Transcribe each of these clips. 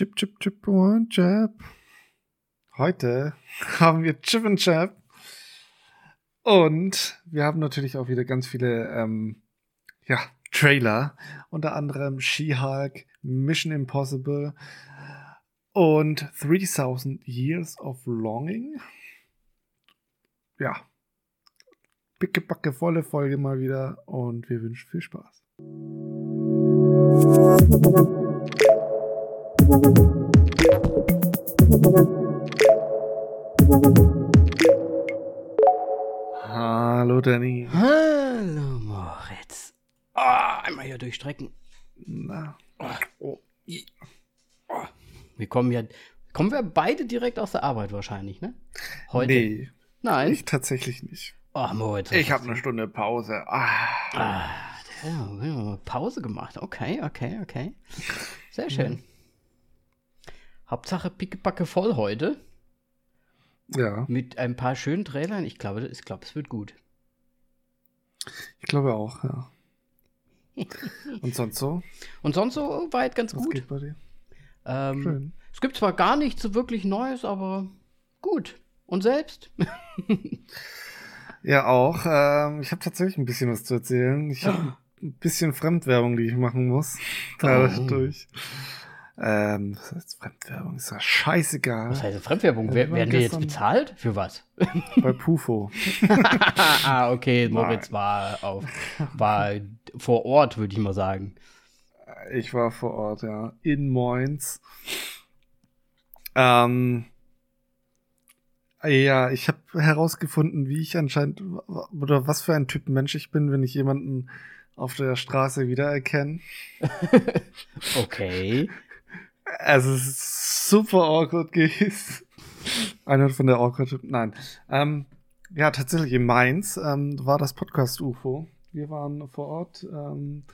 Chip, chip, chip, one chap. Heute haben wir Chip and Chap. Und wir haben natürlich auch wieder ganz viele, ähm, ja, Trailer. Unter anderem She-Hulk, Mission Impossible und 3000 Years of Longing. Ja. Pickepacke volle Folge mal wieder und wir wünschen viel Spaß. Hallo Danny. Hallo Moritz. Oh, einmal hier durchstrecken. Na. Oh. Oh. Wir kommen ja, kommen wir beide direkt aus der Arbeit wahrscheinlich, ne? Heute. Nee, Nein. ich tatsächlich nicht. Oh, Moritz. Ich habe eine Stunde Pause. Ah. Ah, ja, Pause gemacht. Okay, okay, okay. Sehr schön. Hauptsache pickepacke voll heute. Ja, Mit ein paar schönen Trailern. Ich glaube, ich glaube, es wird gut. ich glaube auch, ja. Und sonst so? Und sonst so weit ganz Was gut. geht bei dir? Ähm, Schön. es gibt zwar gar nichts so wirklich Neues, aber gut. Und selbst? Ja, auch. Ähm, ich habe tatsächlich ein bisschen was zu erzählen. Ich habe ein bisschen Fremdwerbung, die ich machen muss. Dadurch. Ähm, was heißt Fremdwerbung? Ist ja scheißegal. Was heißt Fremdwerbung? Wer, waren werden wir jetzt bezahlt? Für was? Bei Pufo. ah, okay, Moritz war auf, war vor Ort, würde ich mal sagen. Ich war vor Ort, ja. In Moins. Ähm, ja, ich habe herausgefunden, wie ich anscheinend oder was für ein Typ Mensch ich bin, wenn ich jemanden auf der Straße wiedererkenne. Okay. Also es ist super awkward gewesen. Einer von der awkward. Nein. Ähm, ja, tatsächlich in Mainz ähm, war das Podcast UFO. Wir waren vor Ort. Ähm,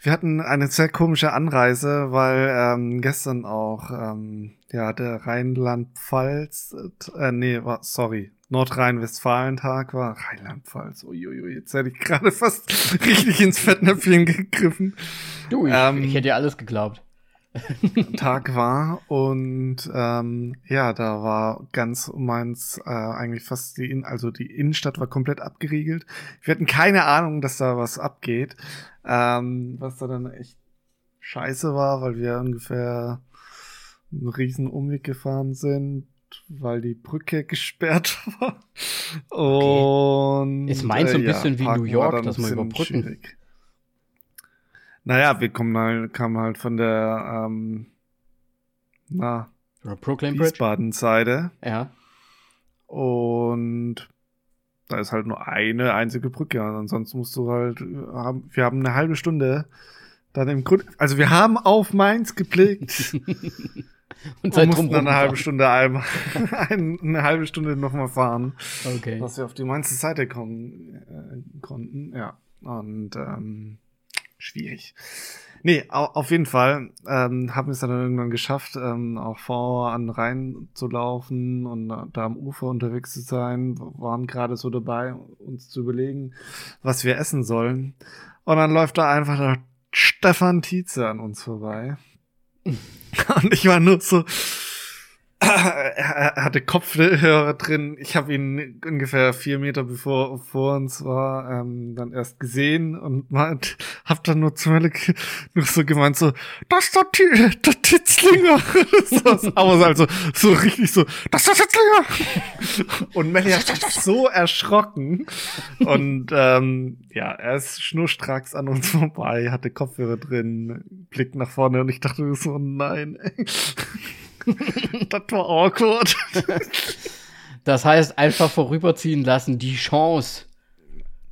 wir hatten eine sehr komische Anreise, weil ähm, gestern auch ähm, ja der Rheinland-Pfalz, äh, nee, war, sorry, Nordrhein-Westfalen-Tag war. Rheinland-Pfalz, uiuiui, jetzt hätte ich gerade fast richtig ins Fettnäpfchen gegriffen. Du, ich, Ähm, ich hätte dir alles geglaubt. Tag war und ähm, ja, da war ganz um Mainz äh, eigentlich fast die, In also die Innenstadt war komplett abgeriegelt. Wir hatten keine Ahnung, dass da was abgeht, ähm, was da dann echt scheiße war, weil wir ungefähr einen riesen Umweg gefahren sind, weil die Brücke gesperrt war. Und Ist Mainz so ein äh, ja, bisschen wie Parken New York, dass man über Brücken- schwierig. Naja, wir kommen halt, kamen halt von der ähm, na, Bridge? Wiesbaden-Seite Ja. und da ist halt nur eine einzige Brücke. Und ansonsten musst du halt, wir haben eine halbe Stunde dann im Grund, also wir haben auf Mainz geblickt Und und mussten dann eine halbe. Stunde einmal, ein, eine halbe Stunde nochmal fahren, Okay. dass wir auf die Mainzer Seite kommen äh, konnten. Ja, und ähm, schwierig. Nee, au auf jeden Fall ähm, haben wir es dann irgendwann geschafft, ähm, auch vor an den Rhein zu laufen und da am Ufer unterwegs zu sein. Wir waren gerade so dabei, uns zu überlegen, was wir essen sollen. Und dann läuft da einfach der Stefan Tietze an uns vorbei. Und ich war nur so, er hatte Kopfhörer drin. Ich habe ihn ungefähr vier Meter bevor vor uns war ähm, dann erst gesehen und meint, hab dann nur zu Melle ge- nur so gemeint so, das ist der, Ti- der Titzlinger. so, aber so, also so richtig so, das ist der Titzlinger. und Melli hat sich so erschrocken und ähm, ja, er ist schnurstracks an uns vorbei, hatte Kopfhörer drin, blickt nach vorne und ich dachte so, nein. ey. das war awkward. Das heißt, einfach vorüberziehen lassen, die Chance,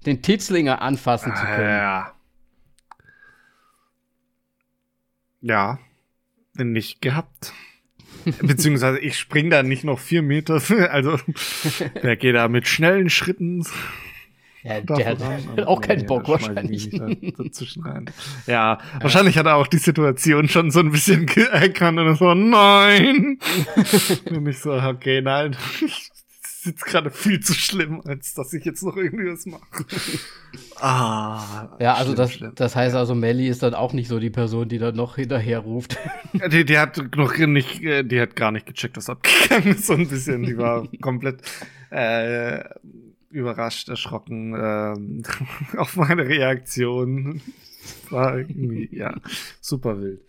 den Titzlinger anfassen zu können. Ja. Ja, nicht gehabt. Beziehungsweise ich spring da nicht noch vier Meter. Also der geht da mit schnellen Schritten. Ja, der hat voran. auch keinen Nee, Bock schmeiß ich wahrscheinlich. da- dazwischen rein. Ja, wahrscheinlich hat er auch die Situation schon so ein bisschen erkannt und so, nein. und ich so, okay, nein. jetzt gerade viel zu schlimm, als dass ich jetzt noch irgendwie was mache. ah. Ja, also schlimm, das, schlimm. das heißt also, Melly ist dann auch nicht so die Person, die dann noch hinterher ruft. Die, die hat noch nicht, äh, die hat gar nicht gecheckt, was abgegangen ist, so ein bisschen. Die war komplett äh, überrascht, erschrocken äh, auf meine Reaktion. War irgendwie, ja, super wild.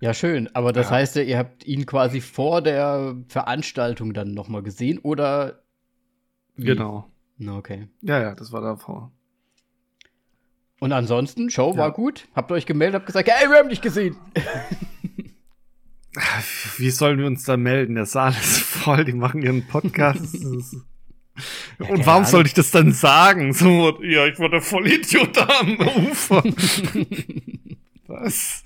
Ja, schön. Aber das ja. heißt, ihr habt ihn quasi vor der Veranstaltung dann nochmal gesehen oder? Wie? Genau. Okay. Ja, ja, das war davor. Und ansonsten, Show ja. war gut. Habt ihr euch gemeldet, habt gesagt, hey, wir haben dich gesehen. Wie sollen wir uns da melden? Der Saal ist voll, die machen ihren Podcast. Ja, Und warum sollte ich das dann sagen? So, ja, ich war der Vollidiot da am Ufer. Was?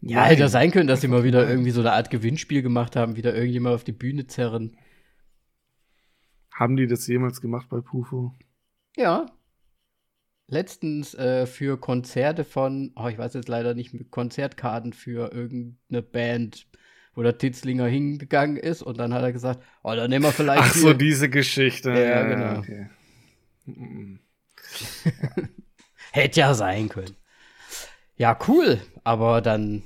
ja, hätte ja sein können, dass sie mal wieder irgendwie so eine Art Gewinnspiel gemacht haben, wieder irgendjemand auf die Bühne zerren. Haben die das jemals gemacht bei Pufo? Ja. Letztens äh, für Konzerte von, oh, ich weiß jetzt leider nicht, Konzertkarten für irgendeine Band, wo der Titzlinger hingegangen ist und dann hat er gesagt, oh, dann nehmen wir vielleicht. Ach so, diese Geschichte. Ja, genau. Okay. Hätte ja sein können. Ja, cool. Aber dann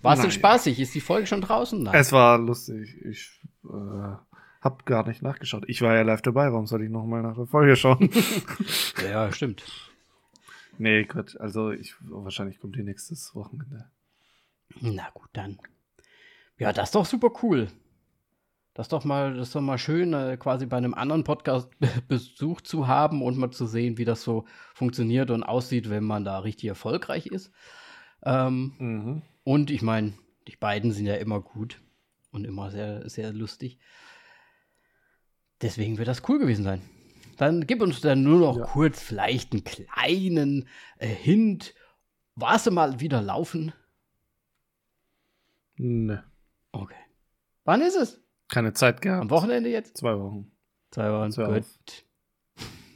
war es denn spaßig. Ist die Folge schon draußen? Nein. Es war lustig. Ich äh, hab gar nicht nachgeschaut. Ich war ja live dabei. Warum soll ich noch mal nach der Folge schauen? ja, stimmt. Nee, Gott. Also ich, wahrscheinlich kommt die nächstes Wochenende. Na gut, dann. Ja, das ist doch super cool. Das ist doch mal, das ist doch mal schön, äh, quasi bei einem anderen Podcast Besuch zu haben und mal zu sehen, wie das so funktioniert und aussieht, wenn man da richtig erfolgreich ist. Ähm, mhm. Und ich meine, die beiden sind ja immer gut und immer sehr, sehr lustig. Deswegen wird das cool gewesen sein. Dann gib uns dann nur noch ja. kurz vielleicht einen kleinen äh, Hint. War sie mal wieder laufen? Ne. Okay. Wann ist es? Keine Zeit gehabt. Am Wochenende jetzt? Zwei Wochen. Zwei Wochen, Zwei gut.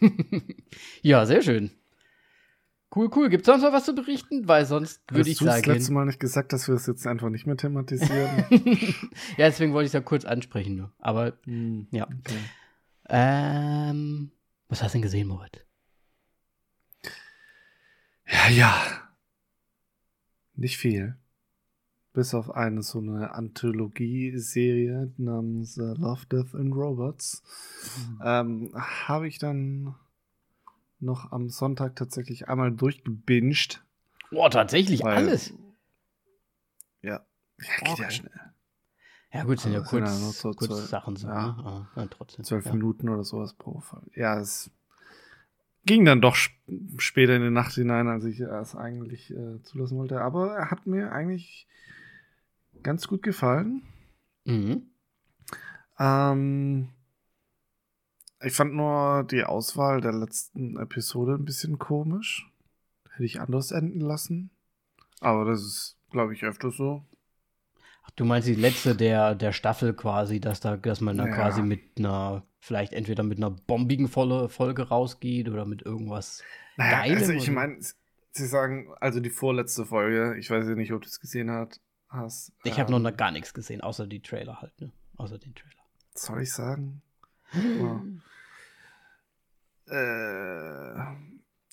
ja, sehr schön. Cool, cool. Gibt es sonst noch was zu berichten? Weil sonst würde ich sagen. Hast du das letzte Mal nicht gesagt, dass wir es jetzt einfach nicht mehr thematisieren? ja, deswegen wollte ich es ja kurz ansprechen nur. Aber, hm, ja. Okay. Ähm, was hast du denn gesehen, Moritz? Ja, ja. Nicht viel bis auf eine so eine Anthologie-Serie namens uh, Love, Death and Robots, mhm. ähm, habe ich dann noch am Sonntag tatsächlich einmal durchgebinged. Boah, tatsächlich weil, alles? Ja, ja geht okay. ja schnell. Ja, gut, sind ja kurz, sind ja so kurz Sachen so, ja, ne? Aber, ja, trotzdem. Zwölf ja. Minuten oder sowas pro Fall. Ja, es ging dann doch sp später in die Nacht hinein, als ich es eigentlich äh, zulassen wollte. Aber er hat mir eigentlich ganz gut gefallen. Mhm. Ähm, ich fand nur die Auswahl der letzten Episode ein bisschen komisch. Hätte ich anders enden lassen. Aber das ist, glaube ich, öfter so. Ach, du meinst die letzte der, der Staffel quasi, dass da, dass man da ja. quasi mit einer, vielleicht entweder mit einer bombigen Folge rausgeht oder mit irgendwas naja, Geilem. Also ich meine, sie sagen, also die vorletzte Folge, ich weiß ja nicht, ob du es gesehen hast, hast. Ich habe ähm, noch gar nichts gesehen, außer die Trailer halt, ne? Außer den Trailer. Soll ich sagen? oh. äh,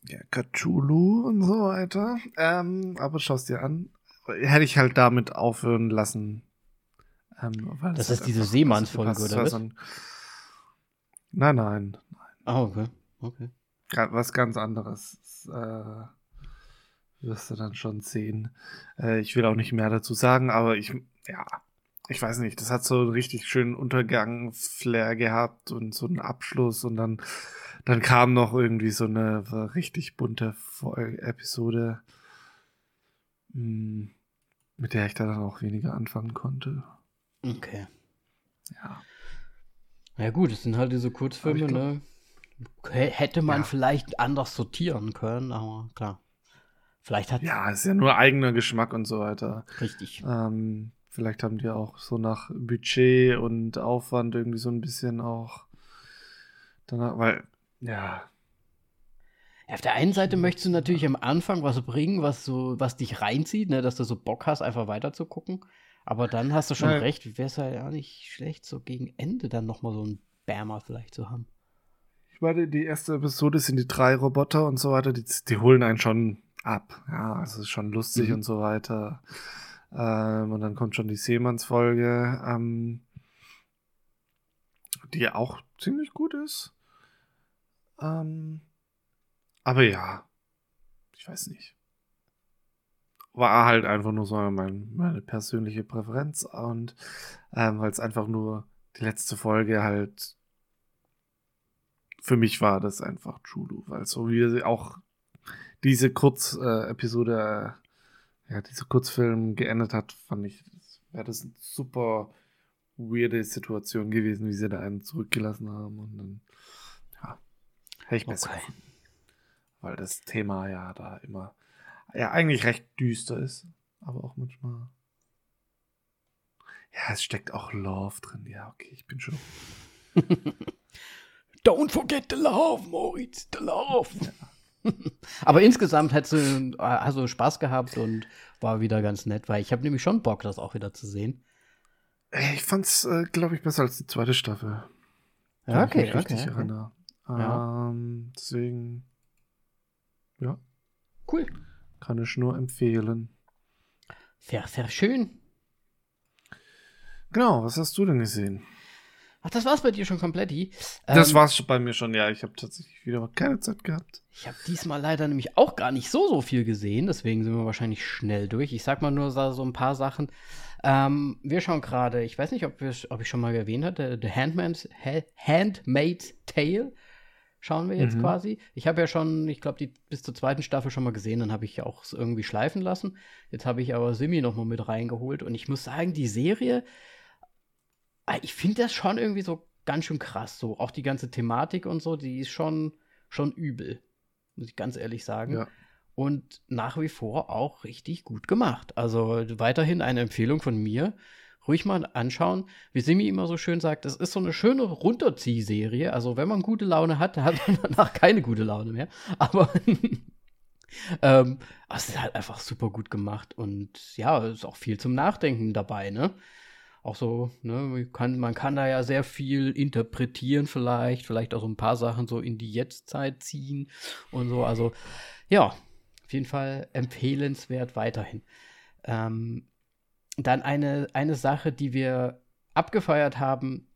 ja, Cthulhu und so weiter. Ähm, aber schau es dir an. Hätte ich halt damit aufhören lassen. Ähm, das, das ist halt diese Seemannsfolge, oder was? So ein... Nein, nein, nein. Ah, okay. Okay. Was ganz anderes. Äh, wirst du dann schon sehen. Äh, ich will auch nicht mehr dazu sagen, aber ich, ja, ich weiß nicht, das hat so einen richtig schönen Untergang, Flair gehabt und so einen Abschluss und dann, dann kam noch irgendwie so eine richtig bunte Episode, hm, mit der ich dann auch weniger anfangen konnte. Okay. Ja. Ja gut, es sind halt diese Kurzfilme, glaub, ne? Hätte man ja. vielleicht anders sortieren können, aber klar. Vielleicht hat. Ja, ist ja nur eigener Geschmack und so weiter. Richtig. Ähm, vielleicht haben die auch so nach Budget und Aufwand irgendwie so ein bisschen auch. Danach, weil, ja. Auf der einen Seite möchtest du natürlich am Anfang was bringen, was so, was dich reinzieht, ne, dass du so Bock hast, einfach weiter zu gucken. Aber dann hast du schon ja. recht, wäre es ja nicht schlecht, so gegen Ende dann nochmal so ein Bärmer vielleicht zu haben. Ich meine, die erste Episode sind die drei Roboter und so weiter, die, die holen einen schon ab. Ja, also es ist schon lustig mhm. und so weiter. Ähm, und dann kommt schon die Seemannsfolge, ähm, die auch ziemlich gut ist. Ähm, aber ja, ich weiß nicht. War halt einfach nur so mein, meine persönliche Präferenz und ähm, weil es einfach nur die letzte Folge halt für mich war das einfach Chulu, weil so wie auch diese Kurzepisode, äh, ja, dieser Kurzfilm geendet hat, fand ich, wäre das eine super weirde Situation gewesen, wie sie da einen zurückgelassen haben und dann, ja, hätte ich besser okay. Weil das Thema ja da immer, ja, eigentlich recht düster ist, aber auch manchmal. Ja, es steckt auch Love drin. Ja, okay, ich bin schon. Don't forget the love, Moritz, the love. Ja. Aber insgesamt du, hast du Spaß gehabt und war wieder ganz nett, weil ich habe nämlich schon Bock, das auch wieder zu sehen. Ich fand's, äh, glaube ich, besser als die zweite Staffel. Ja, okay, okay. Ja. Ähm, deswegen, ja. Cool. Kann ich nur empfehlen. Sehr, sehr schön. Genau, was hast du denn gesehen? Ach, das war's bei dir schon komplett, ähm, Das war's bei mir schon, ja. Ich habe tatsächlich wieder keine Zeit gehabt. Ich habe diesmal leider nämlich auch gar nicht so, so viel gesehen. Deswegen sind wir wahrscheinlich schnell durch. Ich sag mal nur so ein paar Sachen. Ähm, wir schauen gerade, ich weiß nicht, ob, wir, ob ich schon mal erwähnt hatte, The Handmaid's, Handmaid's Tale schauen wir jetzt mhm. quasi. Ich habe ja schon, ich glaube, die bis zur zweiten Staffel schon mal gesehen, dann habe ich auch irgendwie schleifen lassen. Jetzt habe ich aber Simi noch mal mit reingeholt und ich muss sagen, die Serie ich finde das schon irgendwie so ganz schön krass. So, auch die ganze Thematik und so, die ist schon, schon übel. Muss ich ganz ehrlich sagen. Ja. Und nach wie vor auch richtig gut gemacht. Also weiterhin eine Empfehlung von mir. Ruhig mal anschauen. Wie Simi immer so schön sagt, das ist so eine schöne Runterziehserie. Also, wenn man gute Laune hat, hat man danach keine gute Laune mehr. Aber ähm, es ist halt einfach super gut gemacht. Und ja, ist auch viel zum Nachdenken dabei, ne? Auch so, ne, man kann, man kann da ja sehr viel interpretieren vielleicht, vielleicht auch so ein paar Sachen so in die Jetztzeit ziehen und so. Also ja, auf jeden Fall empfehlenswert weiterhin. Ähm, dann eine, eine Sache, die wir abgefeiert haben,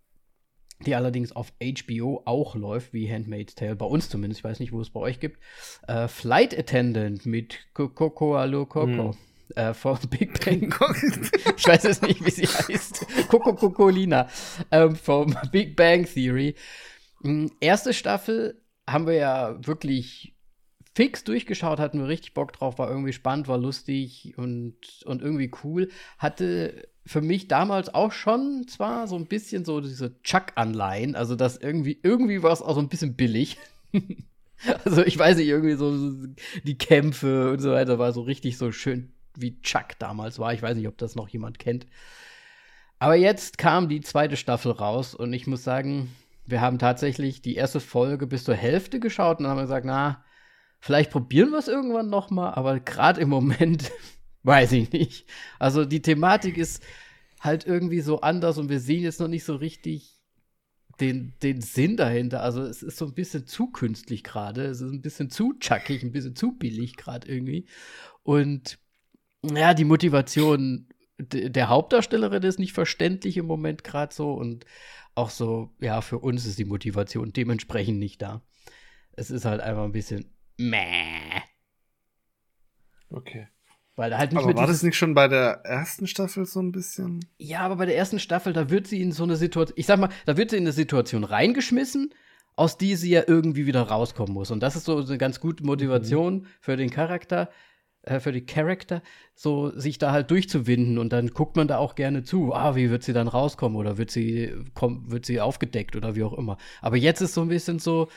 die allerdings auf HBO auch läuft, wie Handmaid's Tale, bei uns zumindest, ich weiß nicht, wo es bei euch gibt. Äh, Flight Attendant mit Coco Alo Coco. Hm äh, vom Big Bang. ich weiß jetzt nicht, wie sie heißt. Coco Cocolina ähm, vom Big Bang Theory. Hm, erste Staffel haben wir ja wirklich fix durchgeschaut, hatten wir richtig Bock drauf, war irgendwie spannend, war lustig und, und irgendwie cool. Hatte für mich damals auch schon zwar so ein bisschen so diese Chuck-Anleihen, also das irgendwie, irgendwie war es auch so ein bisschen billig. also ich weiß nicht, irgendwie so die Kämpfe und so weiter war so richtig so schön wie Chuck damals war. Ich weiß nicht, ob das noch jemand kennt. Aber jetzt kam die zweite Staffel raus und ich muss sagen, wir haben tatsächlich die erste Folge bis zur Hälfte geschaut und haben gesagt, na, vielleicht probieren wir es irgendwann noch mal, aber gerade im Moment weiß ich nicht. Also die Thematik ist halt irgendwie so anders und wir sehen jetzt noch nicht so richtig den, den Sinn dahinter. Also es ist so ein bisschen zu künstlich gerade. Es ist ein bisschen zu chuckig, ein bisschen zu billig gerade irgendwie. Und ja, die Motivation der Hauptdarstellerin ist nicht verständlich im Moment gerade so und auch so, ja, für uns ist die Motivation dementsprechend nicht da. Es ist halt einfach ein bisschen meh. Okay. Weil halt nicht aber war das nicht schon bei der ersten Staffel so ein bisschen? Ja, aber bei der ersten Staffel, da wird sie in so eine Situation, ich sag mal, da wird sie in eine Situation reingeschmissen, aus die sie ja irgendwie wieder rauskommen muss. Und das ist so eine ganz gute Motivation mhm. für den Charakter, äh, für die Charakter, so sich da halt durchzuwinden und dann guckt man da auch gerne zu, ah, wie wird sie dann rauskommen oder wird sie, komm, wird sie aufgedeckt oder wie auch immer. Aber jetzt ist so ein bisschen so,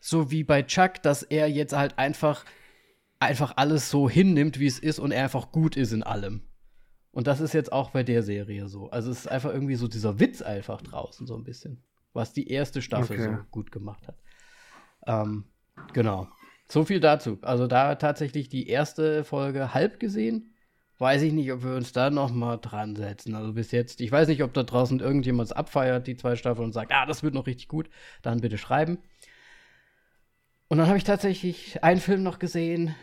so wie bei Chuck, dass er jetzt halt einfach, einfach alles so hinnimmt, wie es ist und er einfach gut ist in allem. Und das ist jetzt auch bei der Serie so. Also es ist einfach irgendwie so dieser Witz einfach draußen so ein bisschen, was die erste Staffel okay. so gut gemacht hat. Ähm, genau. So viel dazu. Also da tatsächlich die erste Folge halb gesehen, weiß ich nicht, ob wir uns da noch mal dran setzen. Also bis jetzt, ich weiß nicht, ob da draußen irgendjemand es abfeiert, die zwei Staffeln, und sagt, ah, das wird noch richtig gut, dann bitte schreiben. Und dann habe ich tatsächlich einen Film noch gesehen,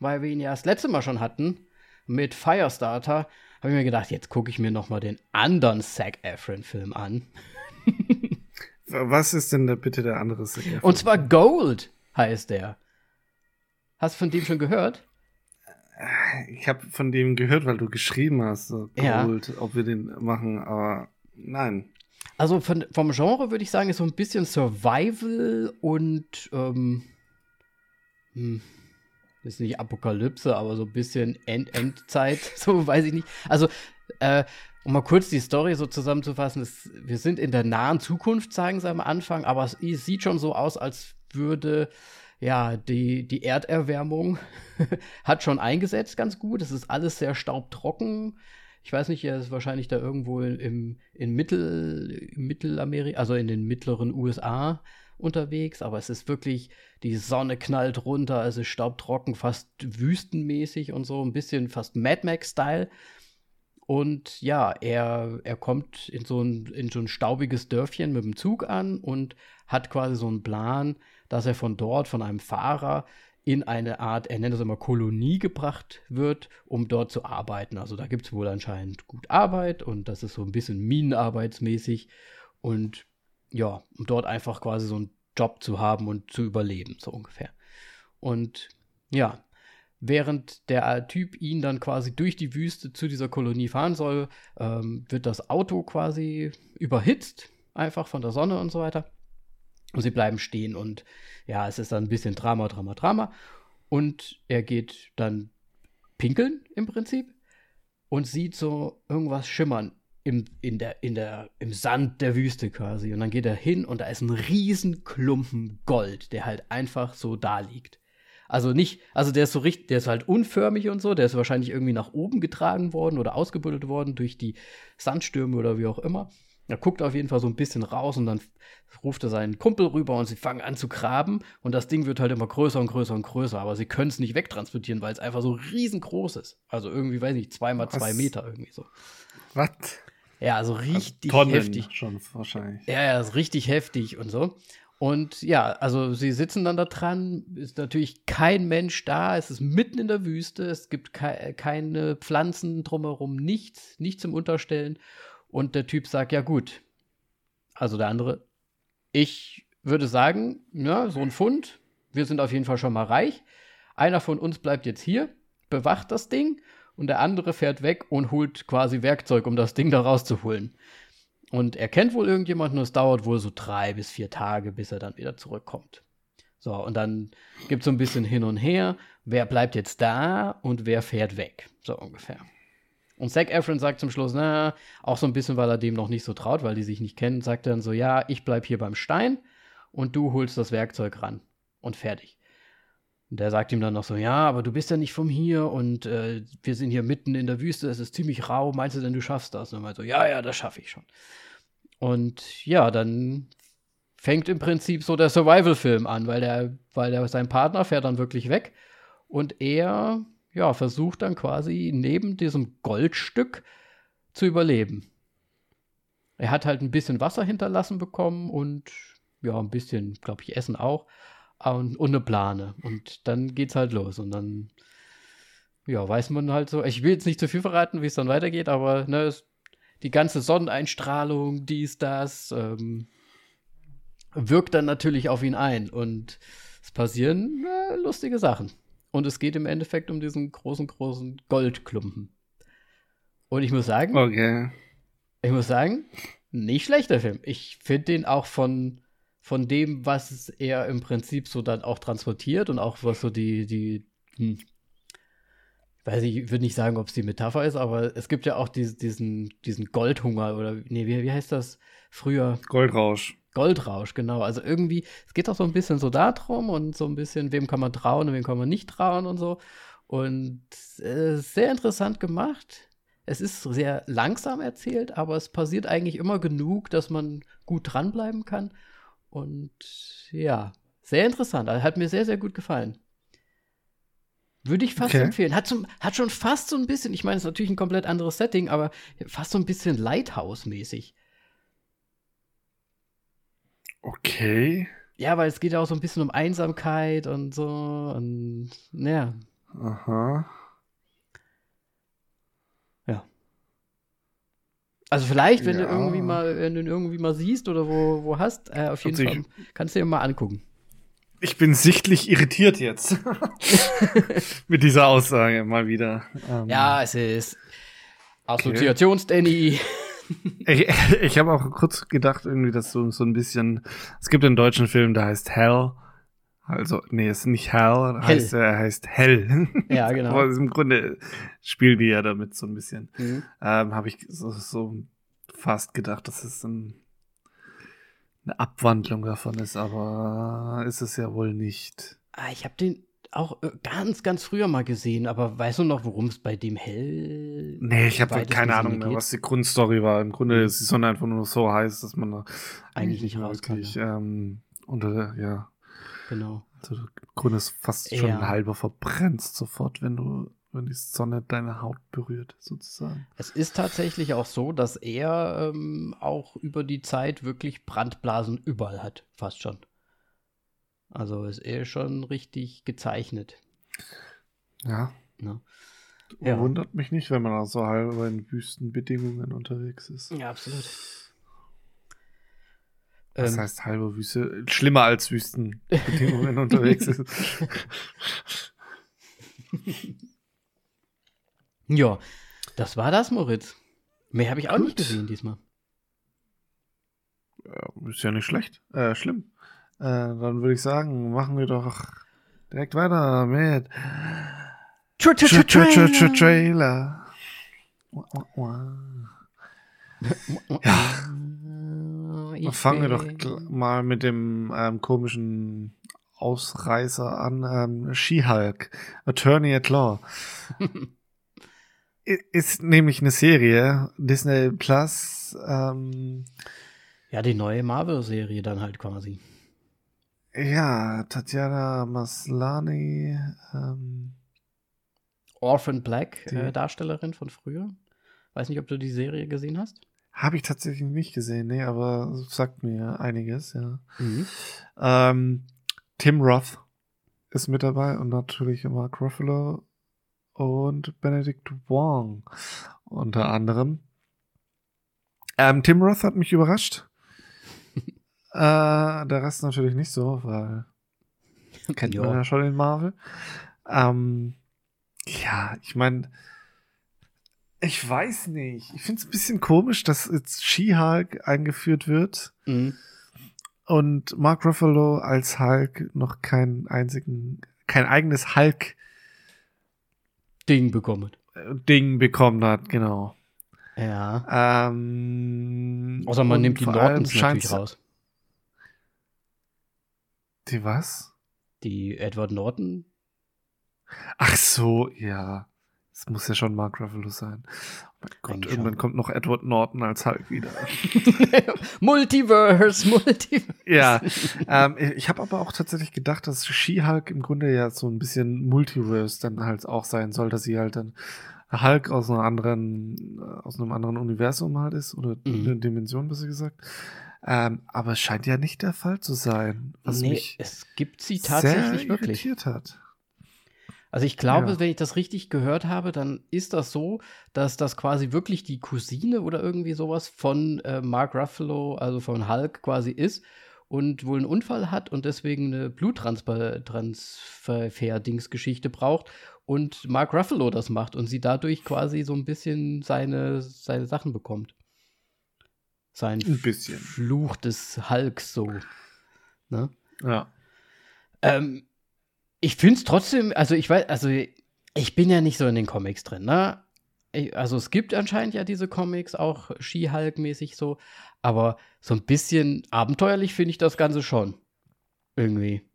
weil wir ihn ja das letzte Mal schon hatten, mit Firestarter. Habe ich mir gedacht, jetzt gucke ich mir noch mal den anderen Zac Efron-Film an. Was ist denn da bitte der andere Zac Efron? Und zwar Gold heißt der. Hast du von dem schon gehört? Ich habe von dem gehört, weil du geschrieben hast, so Ja. Ob wir den machen, aber nein. Also von, vom Genre würde ich sagen, ist so ein bisschen Survival und ähm, hm, ist nicht Apokalypse, aber so ein bisschen End Endzeit, so weiß ich nicht. Also äh, um mal kurz die Story so zusammenzufassen, es, wir sind in der nahen Zukunft, sagen sie am Anfang, aber es sieht schon so aus, als würde ja die, die Erderwärmung hat schon eingesetzt ganz gut. Es ist alles sehr staubtrocken. Ich weiß nicht, er ist wahrscheinlich da irgendwo im, in Mittel, Mittelamerika, also in den mittleren USA unterwegs, aber es ist wirklich, die Sonne knallt runter, es ist staubtrocken, fast wüstenmäßig und so, ein bisschen fast Mad Max-Style. Und ja, er, er kommt in so, ein, in so ein staubiges Dörfchen mit dem Zug an und hat quasi so einen Plan, dass er von dort, von einem Fahrer, in eine Art, er nennt es immer Kolonie gebracht wird, um dort zu arbeiten. Also da gibt es wohl anscheinend gut Arbeit und das ist so ein bisschen minenarbeitsmäßig. Und ja, um dort einfach quasi so einen Job zu haben und zu überleben, so ungefähr. Und ja, während der Typ ihn dann quasi durch die Wüste zu dieser Kolonie fahren soll, ähm, wird das Auto quasi überhitzt, einfach von der Sonne und so weiter. Und sie bleiben stehen und ja, es ist dann ein bisschen Drama, Drama, Drama. Und er geht dann pinkeln im Prinzip und sieht so irgendwas schimmern im, in der, in der, im Sand der Wüste quasi. Und dann geht er hin und da ist ein riesen Klumpen Gold, der halt einfach so da liegt. Also nicht, also der ist so richtig, der ist halt unförmig und so, der ist wahrscheinlich irgendwie nach oben getragen worden oder ausgebuddelt worden durch die Sandstürme oder wie auch immer. Er guckt auf jeden Fall so ein bisschen raus und dann ruft er seinen Kumpel rüber und sie fangen an zu graben und das Ding wird halt immer größer und größer und größer, aber sie können es nicht wegtransportieren, weil es einfach so riesengroß ist. Also irgendwie, weiß nicht, zweimal zwei Was? Meter irgendwie so. Was? Ja, also richtig Tonnen heftig. schon wahrscheinlich. Ja, ja, ist richtig heftig und so. Und ja, also sie sitzen dann da dran, ist natürlich kein Mensch da, es ist mitten in der Wüste, es gibt kei keine Pflanzen drumherum, nichts, nichts zum Unterstellen. Und der Typ sagt, ja gut, also der andere, ich würde sagen, ja, so ein Pfund, wir sind auf jeden Fall schon mal reich. Einer von uns bleibt jetzt hier, bewacht das Ding und der andere fährt weg und holt quasi Werkzeug, um das Ding da rauszuholen. Und er kennt wohl irgendjemanden und es dauert wohl so drei bis vier Tage, bis er dann wieder zurückkommt. So, und dann gibt es so ein bisschen hin und her. Wer bleibt jetzt da und wer fährt weg? So ungefähr. Und Zac Efron sagt zum Schluss, na, auch so ein bisschen, weil er dem noch nicht so traut, weil die sich nicht kennen, sagt dann so, ja, ich bleib hier beim Stein und du holst das Werkzeug ran. Und fertig. Und der sagt ihm dann noch so, ja, aber du bist ja nicht vom hier und äh, wir sind hier mitten in der Wüste, es ist ziemlich rau, meinst du denn, du schaffst das? Und er so, ja, ja, das schaffe ich schon. Und ja, dann fängt im Prinzip so der Survival-Film an, weil der, weil der, sein Partner fährt dann wirklich weg und er, ja, versucht dann quasi neben diesem Goldstück zu überleben. Er hat halt ein bisschen Wasser hinterlassen bekommen und ja, ein bisschen, glaube ich, Essen auch und, und eine Plane. Und dann geht's halt los. Und dann, ja, weiß man halt so. Ich will jetzt nicht zu viel verraten, wie es dann weitergeht, aber ne, es, die ganze Sonneneinstrahlung, dies, das, ähm, wirkt dann natürlich auf ihn ein. Und es passieren äh, lustige Sachen. Und es geht im Endeffekt um diesen großen, großen Goldklumpen. Und ich muss sagen, Okay. ich muss sagen, nicht schlechter Film. Ich finde den auch von, von dem, was er im Prinzip so dann auch transportiert und auch was so die, die, hm, ich weiß ich würde nicht sagen, ob es die Metapher ist, aber es gibt ja auch dies- diesen, diesen Goldhunger oder, nee, wie, wie heißt das früher? Goldrausch. Goldrausch, genau. Also irgendwie, es geht auch so ein bisschen so darum und so ein bisschen, wem kann man trauen und wem kann man nicht trauen und so. Und äh, sehr interessant gemacht. Es ist sehr langsam erzählt, aber es passiert eigentlich immer genug, dass man gut dranbleiben kann. Und ja, sehr interessant. Also, Hat mir sehr, sehr gut gefallen. Würde ich fast Okay. empfehlen. Hat, so, hat schon fast so ein bisschen, ich meine, es ist natürlich ein komplett anderes Setting, aber fast so ein bisschen Lighthouse-mäßig. Okay. Ja, weil es geht ja auch so ein bisschen um Einsamkeit und so. Und ja, Aha. ja. Also vielleicht, wenn Ja. du irgendwie mal, wenn du ihn irgendwie mal siehst oder wo, wo hast, äh, auf jeden Also Fall kannst du dir mal angucken. Ich bin sichtlich irritiert jetzt. Mit dieser Aussage mal wieder. Ähm, Ja, es ist Assoziations-Danny. Ich, ich habe auch kurz gedacht, irgendwie, dass so, so ein bisschen. Es gibt einen deutschen Film, der heißt Hell. Also, nee, es ist nicht Hell, Hell. heißt, er heißt Hell. Ja, genau. Aber im Grunde spielen die ja damit so ein bisschen. Mhm. Ähm, habe ich so, so fast gedacht, dass es ein, eine Abwandlung davon ist, aber ist es ja wohl nicht. Ah, ich habe den auch äh, ganz, ganz früher mal gesehen, aber weißt du noch, worum es bei dem Hell. Nee, ich habe keine Ahnung mehr, was die Grundstory war. Im Grunde ist die Sonne einfach nur so heiß, dass man da Eigentlich nicht raus kann, wirklich, ähm, unter, ja, Genau. also der Grund ist fast schon Ja. halber verbrennst sofort, wenn du, wenn die Sonne deine Haut berührt, sozusagen. Es ist tatsächlich auch so, dass er ähm, auch über die Zeit wirklich Brandblasen überall hat, fast schon. Also ist er schon richtig gezeichnet. Ja. Ne? Ja. Wundert mich nicht, wenn man auch so halber in Wüstenbedingungen unterwegs ist. Ja, absolut. Das Ähm, heißt halbe Wüste, schlimmer als Wüstenbedingungen unterwegs ist. ja, das war das, Moritz. Mehr habe ich auch Gut. nicht gesehen diesmal. Ja, ist ja nicht schlecht, äh, schlimm. Äh, dann würde ich sagen, machen wir doch direkt weiter mit Tra Tra -tra -tra -tra Trailer. Ja. Dann fangen wir doch mal mit dem ähm, komischen Ausreißer an. Ähm, She-Hulk, Attorney at Law. Ist nämlich eine Serie, Disney Plus. Ähm, Ja, die neue Marvel-Serie dann halt quasi. Ja, Tatjana Maslany. Ähm, Orphan Black, Die- äh, Darstellerin von früher. Weiß nicht, ob du die Serie gesehen hast. Habe ich tatsächlich nicht gesehen, nee, aber sagt mir einiges, ja. Mhm. Ähm, Tim Roth ist mit dabei und natürlich Mark Ruffalo und Benedict Wong unter anderem. Ähm, Tim Roth hat mich überrascht. Äh, der Rest natürlich nicht so, weil kennt man Ja. ja schon in Marvel. Ähm, ja, ich meine, ich weiß nicht. Ich finde es ein bisschen komisch, dass jetzt She-Hulk eingeführt wird Mhm. und Mark Ruffalo als Hulk noch keinen einzigen, kein eigenes Hulk-Ding Ding bekommen. bekommen hat, genau. Ja. Ähm, Außer man nimmt die Nortons natürlich raus. Die was? Die Edward Norton. Ach so, ja. Es muss ja schon Mark Ruffalo sein. Oh mein Gott, Eigentlich irgendwann schon. kommt noch Edward Norton als Hulk wieder. Multiverse, Multiverse. Ja, ähm, ich habe aber auch tatsächlich gedacht, dass She-Hulk im Grunde ja so ein bisschen Multiverse dann halt auch sein soll, dass sie halt dann Hulk aus einer anderen, äh, aus einem anderen Universum halt ist oder Mhm. eine Dimension besser gesagt. Ähm, aber es scheint ja nicht der Fall zu sein, was nee, mich es gibt sie tatsächlich sehr wirklich. hat. Also ich glaube, Ja. wenn ich das richtig gehört habe, dann ist das so, dass das quasi wirklich die Cousine oder irgendwie sowas von äh, Mark Ruffalo, also von Hulk quasi ist und wohl einen Unfall hat und deswegen eine Bluttransfer-Dingsgeschichte braucht und Mark Ruffalo das macht und sie dadurch quasi so ein bisschen seine, seine Sachen bekommt. Sein Ein bisschen. Fluch des Hulks so. Ne? Ja. Ähm, ich finde es trotzdem, also ich weiß, also ich bin ja nicht so in den Comics drin, ne? Ich, also es gibt anscheinend ja diese Comics, auch Ski-Hulk-mäßig so, aber so ein bisschen abenteuerlich finde ich das Ganze schon. Irgendwie.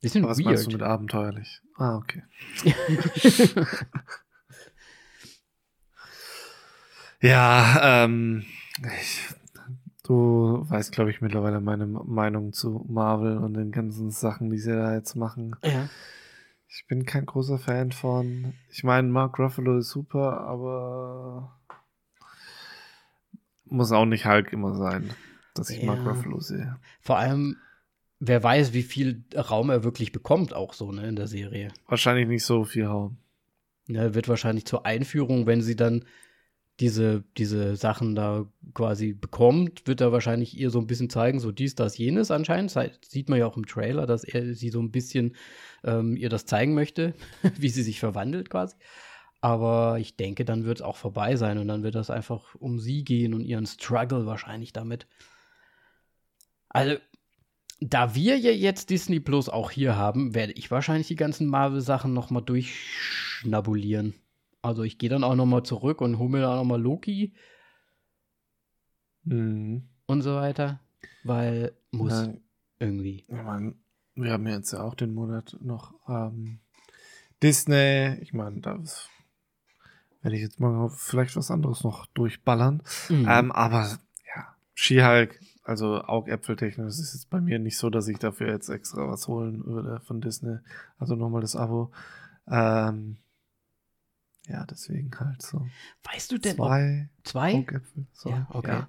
Bisschen Was meinst du weird. mit abenteuerlich? Ah, okay. Ja, ähm, ich, du weißt, glaube ich, mittlerweile meine Meinung zu Marvel und den ganzen Sachen, die sie da jetzt machen. ja. Ich bin kein großer Fan von. Ich meine, Mark Ruffalo ist super, aber muss auch nicht Hulk immer sein, dass ich Ja. Mark Ruffalo sehe. Vor allem, wer weiß, wie viel Raum er wirklich bekommt, auch so, ne, in der Serie. Wahrscheinlich nicht so viel Raum. Ja, wird wahrscheinlich zur Einführung, wenn sie dann diese, diese Sachen da quasi bekommt, wird er wahrscheinlich ihr so ein bisschen zeigen, so dies, das, jenes anscheinend. Das sieht man ja auch im Trailer, dass er sie so ein bisschen ähm, ihr das zeigen möchte, wie sie sich verwandelt quasi. Aber ich denke, dann wird es auch vorbei sein und dann wird das einfach um sie gehen und ihren Struggle wahrscheinlich damit. Also, da wir ja jetzt Disney Plus auch hier haben, werde ich wahrscheinlich die ganzen Marvel-Sachen nochmal durchschnabulieren. Also ich gehe dann auch nochmal zurück und hole mir dann auch nochmal Loki Mhm. und so weiter. Weil muss Ja, irgendwie. ich meine, wir haben jetzt ja auch den Monat noch ähm, Disney. Ich meine, da werde ich jetzt mal vielleicht was anderes noch durchballern. Mhm. Ähm, aber ja, She-Hulk, also Augäpfeltechnisch, das ist jetzt bei mir nicht so, dass ich dafür jetzt extra was holen würde von Disney. Also nochmal das Abo. Ähm, ja, deswegen halt so. weißt du denn, ob Zwei zwei? Augäpfel. So, Ja, okay. ja.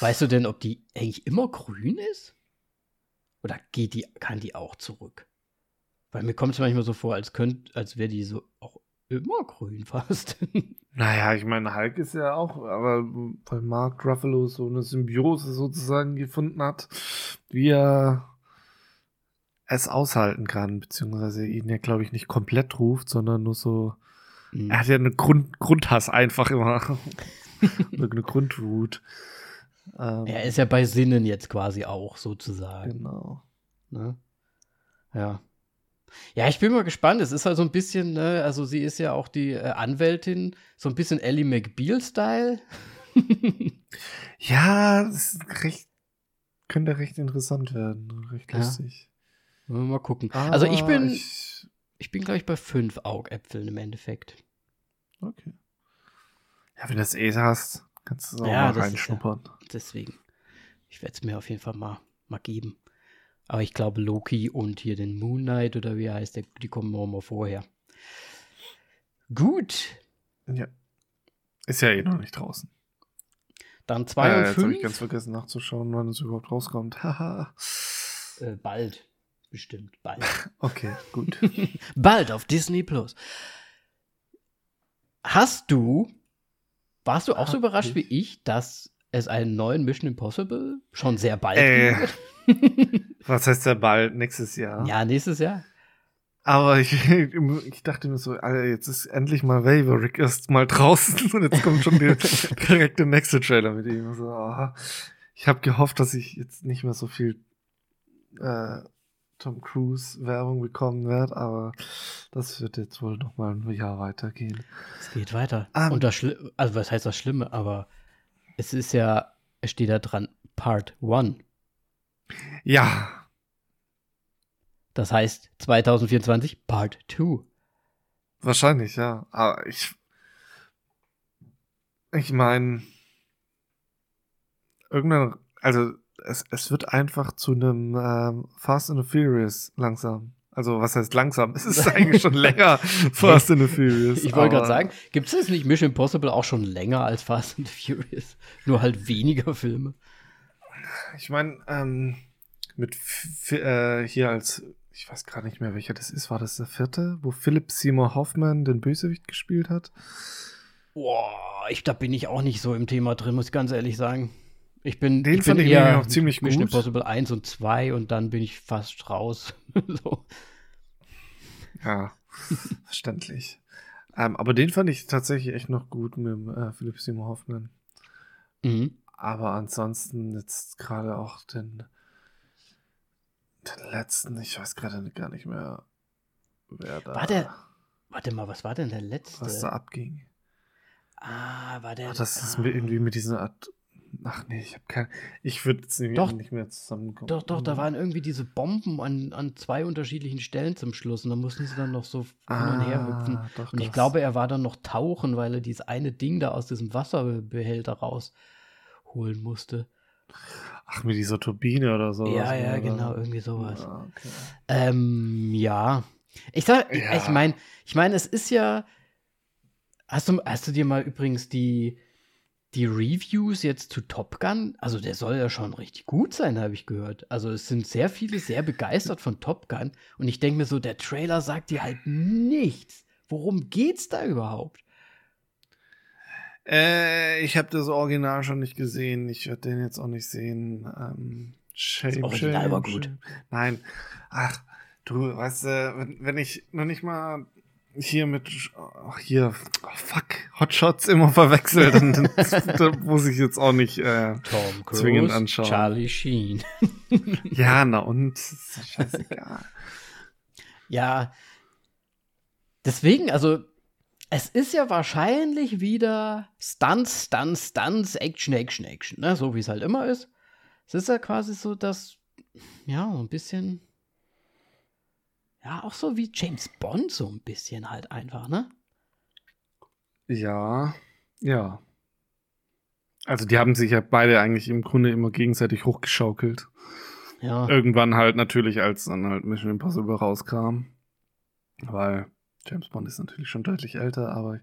Weißt du denn, ob die eigentlich immer grün ist? Oder geht die, kann die auch zurück? Weil mir kommt es manchmal so vor, als könnt, als wäre die so auch immer grün fast. Naja, ich meine, Hulk ist ja auch, aber weil Mark Ruffalo so eine Symbiose sozusagen gefunden hat, wie er es aushalten kann, beziehungsweise ihn ja, glaube ich, nicht komplett ruft, sondern nur so, Mhm. er hat ja eine Grund, Grundhass einfach immer. Oder eine Grundwut. Ähm, er ist ja bei Sinnen jetzt quasi auch sozusagen. Genau. Ne? Ja. Ja, ich bin mal gespannt. Es ist halt so ein bisschen, ne, also sie ist ja auch die äh, Anwältin, so ein bisschen Ellie McBeal-Style. Ja, das ist recht, könnte recht interessant werden. Recht Ja. lustig. mal gucken. also ich bin, Ich, ich bin, glaube ich, bei fünf Augäpfeln im Endeffekt. okay. Ja, wenn du das eh hast, kannst du es auch Ja, mal reinschnuppern. Deswegen. Ich werde es mir auf jeden Fall mal, mal geben. Aber ich glaube, Loki und hier den Moon Knight oder wie er heißt, der, die kommen auch mal vorher. Gut. Ja. Ist ja eh noch nicht draußen. Dann zwei äh, und jetzt habe ich ganz vergessen nachzuschauen, wann es überhaupt rauskommt. Haha. Äh, bald. Bestimmt bald. okay, gut. bald auf Disney Plus. Hast du, warst du auch so Hab überrascht wie ich. ich, dass es einen neuen Mission Impossible schon sehr bald Äh, wird? Was heißt ja bald? Nächstes Jahr. Ja, nächstes Jahr. Aber ich, ich dachte mir so, Alter, jetzt ist endlich mal Waverick erst mal draußen und jetzt kommt schon der direkte nächste Trailer mit ihm. So, aha. Ich habe gehofft, dass ich jetzt nicht mehr so viel äh, Tom Cruise Werbung bekommen werde, aber das wird jetzt wohl noch mal ein Jahr weitergehen. Es geht weiter. Ähm. Und das Schli also was heißt das Schlimme, aber es ist ja, es steht da dran, Part 1. Ja, Das heißt 2024 Part 2. wahrscheinlich, ja. Aber ich, ich meine, irgendwann, also es, es wird einfach zu einem ähm, Fast and the Furious langsam. Also was heißt langsam? Es ist eigentlich schon länger Fast and the Furious. Ich wollte gerade sagen, gibt es nicht Mission Impossible auch schon länger als Fast and the Furious? Nur halt weniger Filme. Ich meine, ähm, mit äh, hier als, ich weiß gar nicht mehr, welcher das ist, war das der vierte, wo Philip Seymour Hoffman den Bösewicht gespielt hat? Boah, ich, da bin ich auch nicht so im Thema drin, muss ich ganz ehrlich sagen. Ich bin, Den ich fand bin ich eher auch ziemlich Mission gut. Impossible 1 und 2 und dann bin ich fast raus. so. Ja, verständlich. Ähm, aber den fand ich tatsächlich echt noch gut mit dem, äh, Philipp Seymour Hoffman. mhm. Aber ansonsten jetzt gerade auch den, den letzten, ich weiß gerade gar nicht mehr, wer da, War der- Warte mal, was war denn der letzte? was da abging. Ah, war der. Ach, das ist ah. mit, irgendwie mit dieser Art, ach nee, ich habe kein, ich würde jetzt Doch. nicht mehr zusammenkommen. Doch, doch, da waren irgendwie diese Bomben an, an zwei unterschiedlichen Stellen zum Schluss und da mussten sie dann noch so hin und her hüpfen. Ah, doch, Und ich das- glaube, er war dann noch tauchen, weil er dieses eine Ding da aus diesem Wasserbehälter rausholen musste. Ach, mit dieser Turbine oder so. ja, ja, genau, irgendwie sowas. Ah, okay. Ähm, ja. Ich sag, Ja. ich meine, ich meine, es ist ja. Hast du, hast du dir mal übrigens die, die Reviews jetzt zu Top Gun? Also der soll ja schon richtig gut sein, habe ich gehört. Also es sind sehr viele sehr begeistert von Top Gun und ich denke mir so, der Trailer sagt dir halt nichts. Worum geht's da überhaupt? Äh, ich habe das Original schon nicht gesehen. Ich werde den jetzt auch nicht sehen. Ähm, shame, Das Original shame, war gut. shame. Nein. Ach, du, weißt wenn, wenn ich noch nicht mal hier mit, ach, hier, oh, fuck, Hotshots immer verwechselt, dann, dann da muss ich jetzt auch nicht, äh, Tom Zwingend anschauen. Charlie Sheen. ja, na und, scheißegal. Ja, deswegen, also es ist ja wahrscheinlich wieder Stunts, Stunts, Stunts, Action, Action, Action, ne? so wie es halt immer ist. Es ist ja quasi so, dass, ja, ein bisschen, ja, auch so wie James Bond, so ein bisschen halt einfach, ne? Ja, ja. Also die haben sich ja beide eigentlich im Grunde immer gegenseitig hochgeschaukelt. Ja, Irgendwann halt natürlich, als dann halt Mission Impossible rauskam. Weil James Bond ist natürlich schon deutlich älter, aber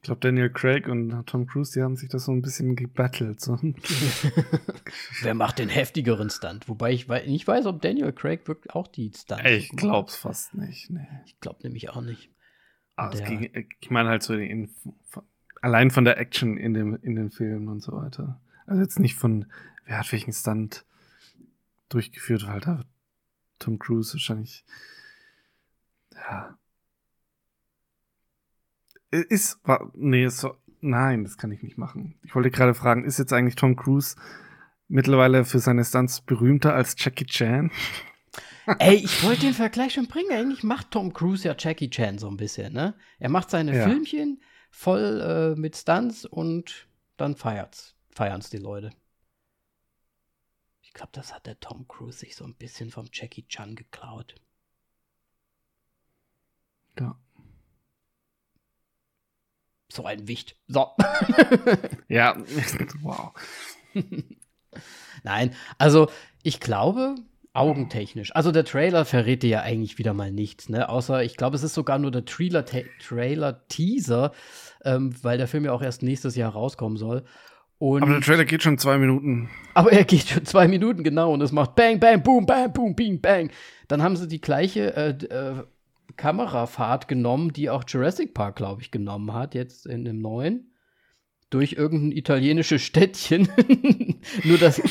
ich glaube, Daniel Craig und Tom Cruise, die haben sich das so ein bisschen gebattelt. So. wer macht den heftigeren Stunt? Wobei ich wei nicht weiß, ob Daniel Craig wirklich auch die Stunts Ich gemacht glaub's fast nicht. Nee. Ich glaube nämlich auch nicht. Aber es Der- ging, ich meine halt so in, von, allein von der Action in, dem, in den Filmen und so weiter. Also jetzt nicht von, wer hat welchen Stunt durchgeführt, weil da Tom Cruise wahrscheinlich, ja. Ist, war, nee, ist nein, das kann ich nicht machen. Ich wollte gerade fragen, ist jetzt eigentlich Tom Cruise mittlerweile für seine Stunts berühmter als Jackie Chan? Ey, ich wollte den Vergleich schon bringen. Eigentlich macht Tom Cruise ja Jackie Chan so ein bisschen, ne? Er macht seine Ja. Filmchen voll äh, mit Stunts und dann feiert's. Feiern's die Leute. Ich glaube, das hat der Tom Cruise sich so ein bisschen vom Jackie Chan geklaut. Ja. So ein Wicht. So. Ja, wow. Nein, also ich glaube, augentechnisch. Also der Trailer verrät dir ja eigentlich wieder mal nichts, ne? Außer, ich glaube, es ist sogar nur der Trailer- Trailer-Teaser, ähm, weil der Film ja auch erst nächstes Jahr rauskommen soll. Und, Aber der Trailer geht schon zwei Minuten. aber er geht schon zwei Minuten genau und es macht Bang, Bang, Boom, Bang, Boom, Bing, Bang. Dann haben sie die gleiche äh, äh, Kamerafahrt genommen, die auch Jurassic Park, glaube ich, genommen hat, jetzt in dem neuen. Durch irgendein italienisches Städtchen. Nur, dass,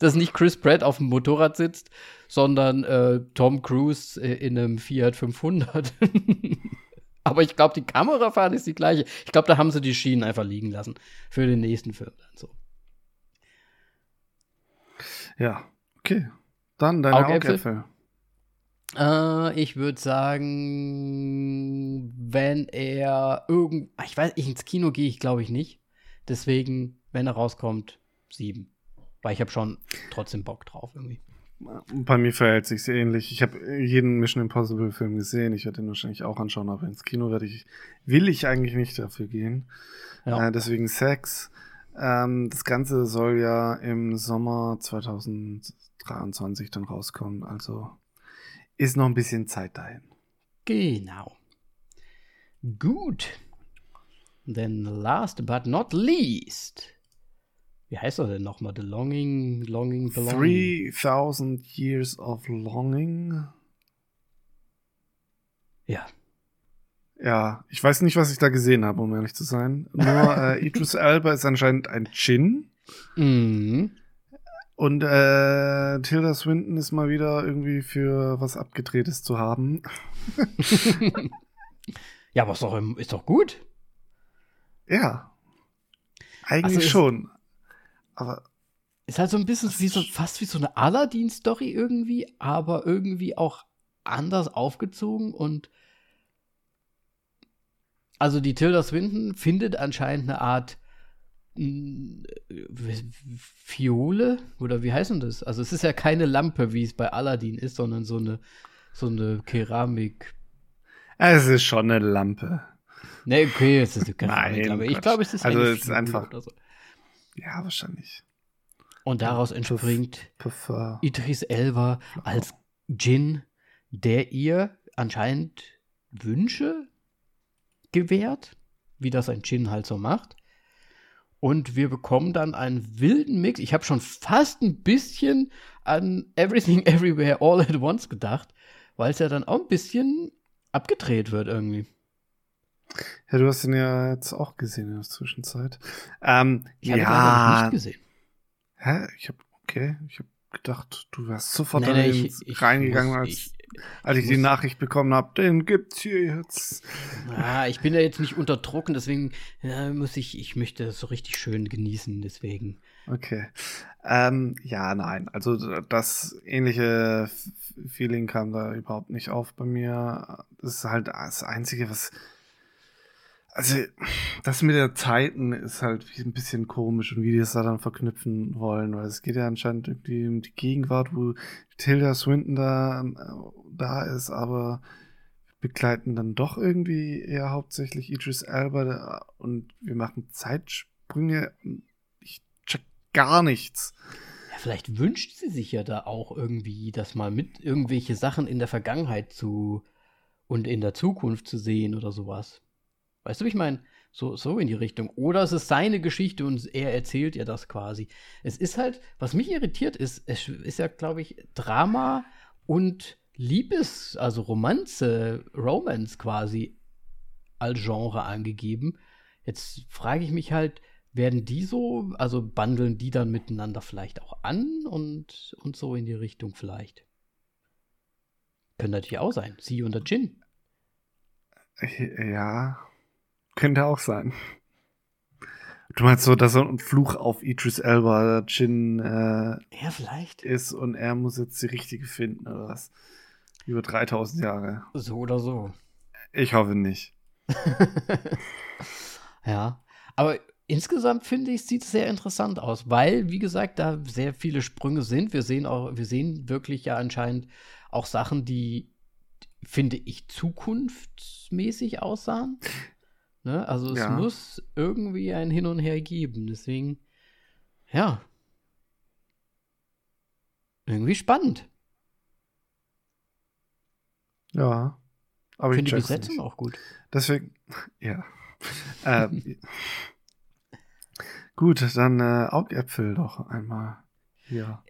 dass nicht Chris Pratt auf dem Motorrad sitzt, sondern äh, Tom Cruise äh, in einem Fiat 500. Aber ich glaube, die Kamerafahrt ist die gleiche. Ich glaube, da haben sie die Schienen einfach liegen lassen. Für den nächsten Film dann so. Ja, okay. Dann deine Augäpfel? Augäpfel. Äh, ich würde sagen, wenn er irgend. Ich weiß, ich ins Kino gehe ich glaube ich nicht. Deswegen, wenn er rauskommt, sieben. Weil ich habe schon trotzdem Bock drauf irgendwie. Bei mir verhält sich ähnlich. Ich habe jeden Mission Impossible Film gesehen. Ich werde den wahrscheinlich auch anschauen, aber ins Kino werde ich, will ich eigentlich nicht dafür gehen. Ja. Äh, deswegen Sex. Ähm, das Ganze soll ja im Sommer 2023 dann rauskommen. Also ist noch ein bisschen Zeit dahin. Genau. Gut. Then last but not least. Wie heißt er denn nochmal? The Longing, Longing, Belonging. 3000 Years of Longing. Ja. Ja, ich weiß nicht, was ich da gesehen habe, um ehrlich zu sein. Nur äh, Idris Elba ist anscheinend ein Djinn. Mhm. Und äh, Tilda Swinton ist mal wieder irgendwie für was Abgedrehtes zu haben. ja, aber ist doch, ist doch gut. Ja. Eigentlich Also schon. Aber Ist halt so ein bisschen wie so, fast wie so eine Aladdin-Story irgendwie, aber irgendwie auch anders aufgezogen und also die Tilda Swinton findet anscheinend eine Art Fiole oder wie heißt denn das? Also es ist ja keine Lampe, wie es bei Aladdin ist, sondern so eine so eine Keramik. es ist schon eine Lampe. Ne, okay, es ist eine Keramik, Nein, aber ich glaube, es ist Also es ist einfach- so. Ja, wahrscheinlich. Und daraus entspringt Puffer. Idris Elba als Djinn, der ihr anscheinend Wünsche gewährt, wie das ein Chin halt so macht. Und wir bekommen dann einen wilden Mix. Ich habe schon fast ein bisschen an Everything Everywhere All at Once gedacht, weil es ja dann auch ein bisschen abgedreht wird irgendwie. Ja, du hast ihn ja jetzt auch gesehen in der Zwischenzeit. Ähm, Ich habe ihn ja. leider nicht gesehen. Hä? Ich hab, okay, ich hab gedacht, du wärst sofort Nee, nee, ich- ich reingegangen, muss- als, ich- als ich, die Nachricht bekommen habe, den gibt's hier jetzt. Ah, ich bin ja jetzt nicht unter Druck und deswegen ja, muss ich, ich möchte das so richtig schön genießen, deswegen. Okay. Ähm, ja, nein. Also das ähnliche Feeling kam da überhaupt nicht auf bei mir. Das ist halt das Einzige, was. Also, das mit der Zeiten ist halt ein bisschen komisch und wie die es da dann verknüpfen wollen, weil es geht ja anscheinend irgendwie um die Gegenwart, wo Tilda Swinton da, äh, da ist, aber begleiten dann doch irgendwie eher hauptsächlich Idris Elba und wir machen Zeitsprünge. Ich check gar nichts. Ja, vielleicht wünscht sie sich ja da auch irgendwie, das mal mit irgendwelche Sachen in der Vergangenheit zu und in der Zukunft zu sehen oder sowas. Weißt du, wie ich meine? So, so in die Richtung. Oder es ist seine Geschichte und er erzählt ihr das quasi. Es ist halt, was mich irritiert ist, es ist ja, glaube ich, Drama und Liebes, also Romanze, Romance quasi als Genre angegeben. Jetzt frage ich mich halt, werden die so, also bundeln die dann miteinander vielleicht auch an und, und so in die Richtung vielleicht? Könnte natürlich auch sein. Sie und der Jin. Ja, könnte auch sein. Du meinst so, dass so ein Fluch auf Idris Elba, Jin, äh, Ja, vielleicht. ist und er muss jetzt die richtige finden, oder was? Über 3000 Jahre. So oder so. Ich hoffe nicht. ja. Aber insgesamt finde ich, sieht es sehr interessant aus, weil, wie gesagt, da sehr viele Sprünge sind. Wir sehen auch, wir sehen wirklich ja anscheinend auch Sachen, die, finde ich, zukunftsmäßig aussahen. Ne? Also es Ja. muss irgendwie ein Hin und Her geben. Deswegen, ja. Irgendwie spannend. Ja. Aber Ich finde die Besetzung nicht. auch gut. Deswegen, ja. ähm, gut, dann äh, Augäpfel doch einmal hier.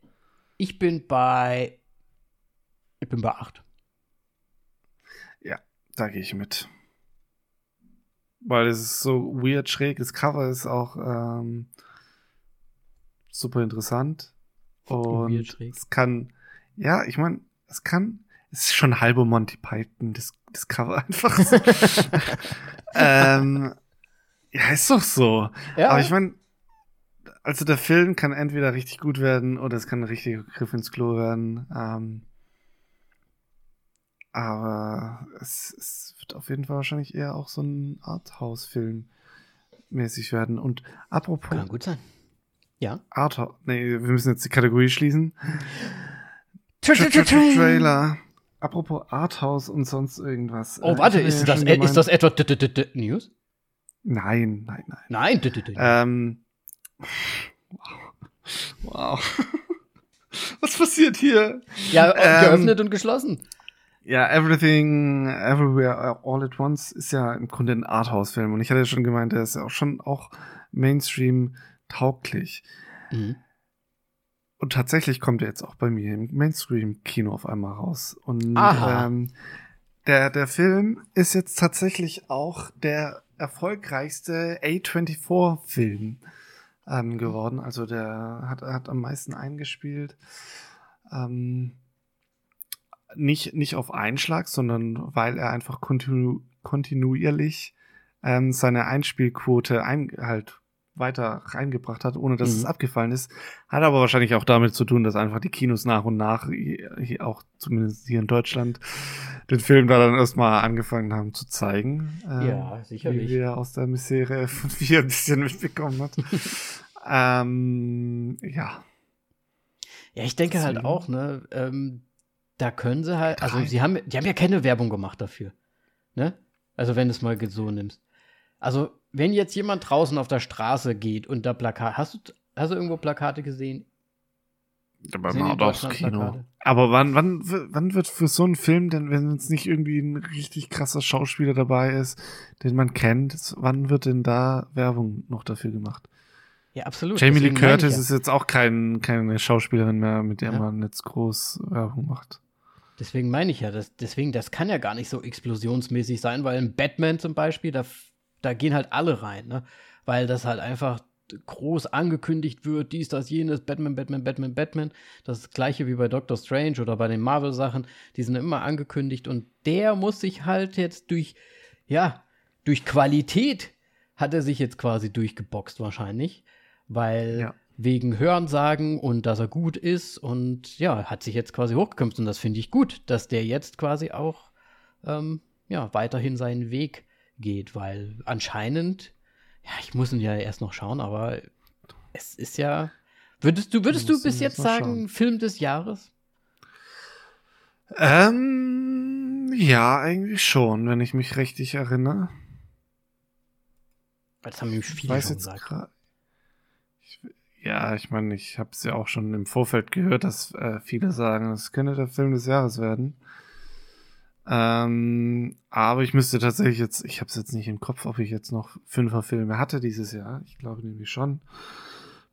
Ich bin bei. Ich bin bei 8. Da gehe ich mit. Weil es ist so weird schräg. Das Cover ist auch ähm, super interessant. Und Weird schräg. es kann, ja, ich meine, es kann, es ist schon halbe Monty Python, das, das Cover einfach. ähm, ja, ist doch so. Ja, Aber ich meine, also der Film kann entweder richtig gut werden oder es kann ein richtiger Griff ins Klo werden. Ähm, aber es, es wird auf jeden Fall wahrscheinlich eher auch so ein Arthouse-Film mäßig werden. Und apropos kann gut sein. Ja. Arthouse, nee, wir müssen jetzt die Kategorie schließen. Tra -tra -tra Trailer. Apropos Arthouse und sonst irgendwas. Oh, Äh, warte, ist das, äh, gemeint- ist das etwa News? Nein, nein, nein. Nein, Ähm. Wow. Was passiert hier? ja, ähm, geöffnet und geschlossen. Ja, Everything, Everywhere, All at Once ist ja im Grunde ein Arthouse-Film. Und ich hatte ja schon gemeint, der ist ja auch schon auch Mainstream tauglich. Mhm. Und tatsächlich kommt er jetzt auch bei mir im Mainstream-Kino auf einmal raus. Und Aha. ähm, der, der Film ist jetzt tatsächlich auch der erfolgreichste A24-Film ähm, geworden. Also der hat, hat am meisten eingespielt. Ähm, nicht, nicht auf Einschlag, sondern weil er einfach kontinu kontinuierlich ähm, seine Einspielquote ein, halt weiter reingebracht hat, ohne dass Mhm. es abgefallen ist. Hat aber wahrscheinlich auch damit zu tun, dass einfach die Kinos nach und nach, auch zumindest hier in Deutschland, den Film da dann erstmal angefangen haben zu zeigen. Ähm, Ja, sicherlich. Wie wir aus der Misere von vier ein bisschen mitbekommen hat. ähm, ja. Ja, ich denke halt Deswegen. auch, ne, ähm, da können sie halt, also sie haben, die haben ja keine Werbung gemacht dafür, ne? Also wenn du es mal so nimmst. Also, wenn jetzt jemand draußen auf der Straße geht und da Plakat, hast du, hast du irgendwo Plakate gesehen? Hat auch Kino. Aber wann, wann, wann wird für so einen Film, denn wenn es nicht irgendwie ein richtig krasser Schauspieler dabei ist, den man kennt, wann wird denn da Werbung noch dafür gemacht? Ja, absolut. Jamie Lee Curtis ja. ist jetzt auch kein, keine Schauspielerin mehr, mit der ja. man jetzt groß Werbung macht. Deswegen meine ich ja, das, deswegen, das kann ja gar nicht so explosionsmäßig sein, weil in Batman zum Beispiel, da, da gehen halt alle rein, ne? Weil das halt einfach groß angekündigt wird, dies, das, jenes, Batman, Batman, Batman, Batman. Das das gleiche wie bei Doctor Strange oder bei den Marvel-Sachen. Die sind immer angekündigt und der muss sich halt jetzt durch, ja, durch Qualität hat er sich jetzt quasi durchgeboxt wahrscheinlich, weil ja wegen Hörensagen und dass er gut ist und ja, hat sich jetzt quasi hochgekämpft und das finde ich gut, dass der jetzt quasi auch ähm, ja, weiterhin seinen Weg geht, weil anscheinend, ja, ich muss ihn ja erst noch schauen, aber es ist ja, würdest du, würdest du bis jetzt sagen, schauen. Film des Jahres? Ähm, ja, eigentlich schon, wenn ich mich richtig erinnere. Das haben nämlich viele schon gesagt. Ja, ich meine, ich habe es ja auch schon im Vorfeld gehört, dass äh, viele sagen, es könnte der Film des Jahres werden. Ähm, aber ich müsste tatsächlich jetzt, ich habe es jetzt nicht im Kopf, ob ich jetzt noch fünfer Filme hatte dieses Jahr. Ich glaube nämlich schon.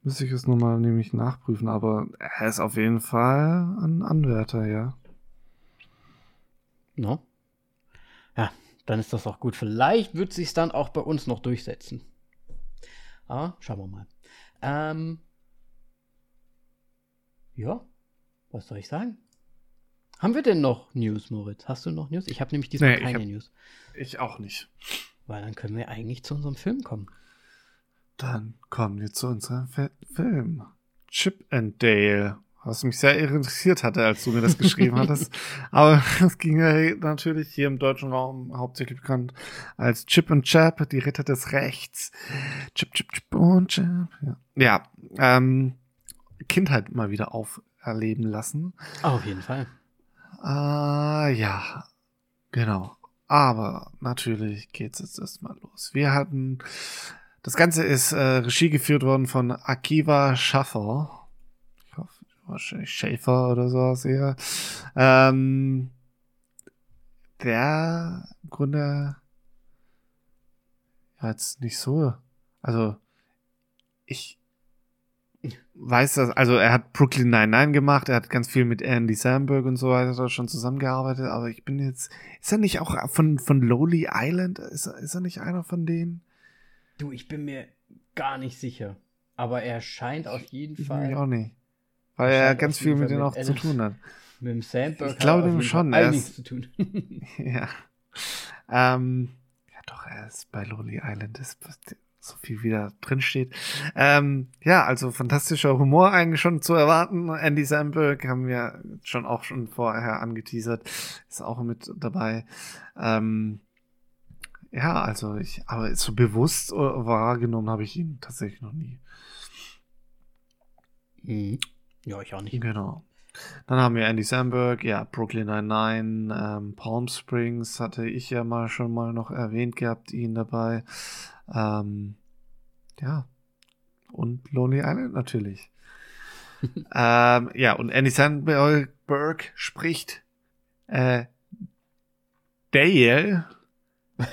Müsste ich es nochmal nämlich nachprüfen, aber er ist auf jeden Fall ein Anwärter, ja. No. Ja, dann ist das auch gut. Vielleicht wird sich dann auch bei uns noch durchsetzen. Aber schauen wir mal. Ähm, ja, was soll ich sagen? Haben wir denn noch News, Moritz? Hast du noch News? Ich habe nämlich diesmal nee, keine hab, News. Ich auch nicht. Weil dann können wir eigentlich zu unserem Film kommen. Dann kommen wir zu unserem Film. Chip and Dale. Was mich sehr irritiert hatte, als du mir das geschrieben hattest. Aber es ging ja natürlich hier im deutschen Raum hauptsächlich bekannt als Chip und Chap, die Ritter des Rechts. Chip, Chip, Chip und Chap. Ja, ja ähm, Kindheit mal wieder auferleben lassen. Auf jeden Fall. Äh, ja, genau. Aber natürlich geht's jetzt erstmal los. Wir hatten, das Ganze ist äh, Regie geführt worden von Akiva Schaffer wahrscheinlich Schäfer oder sowas eher. Ähm, der im Grunde ja, jetzt nicht so. Also, ich weiß das, also er hat Brooklyn 99 gemacht, er hat ganz viel mit Andy Samberg und so weiter schon zusammengearbeitet, aber ich bin jetzt, ist er nicht auch von, von Lowly Island? Ist, ist er nicht einer von denen? Du, ich bin mir gar nicht sicher. Aber er scheint auf jeden ich Fall. Ich auch nicht. Weil er ganz viel mit denen auch zu tun hat. Mit dem Sandberg ich glaube dem schon. Er ist, zu tun. ja. Ähm, ja, doch, er ist bei Lonely Island, ist so viel wieder drin steht. Ähm, ja, also fantastischer Humor eigentlich schon zu erwarten. Andy Samberg haben wir schon auch schon vorher angeteasert, ist auch mit dabei. Ähm, ja, also ich, aber so bewusst wahrgenommen habe ich ihn tatsächlich noch nie. Mhm. Ja, ich auch nicht. Genau. Dann haben wir Andy Samberg, ja, Brooklyn 99, ähm, Palm Springs hatte ich ja mal schon mal noch erwähnt gehabt, ihn dabei. Ähm, ja, und Lonely Island natürlich. ähm, ja, und Andy Samberg spricht äh, Dale.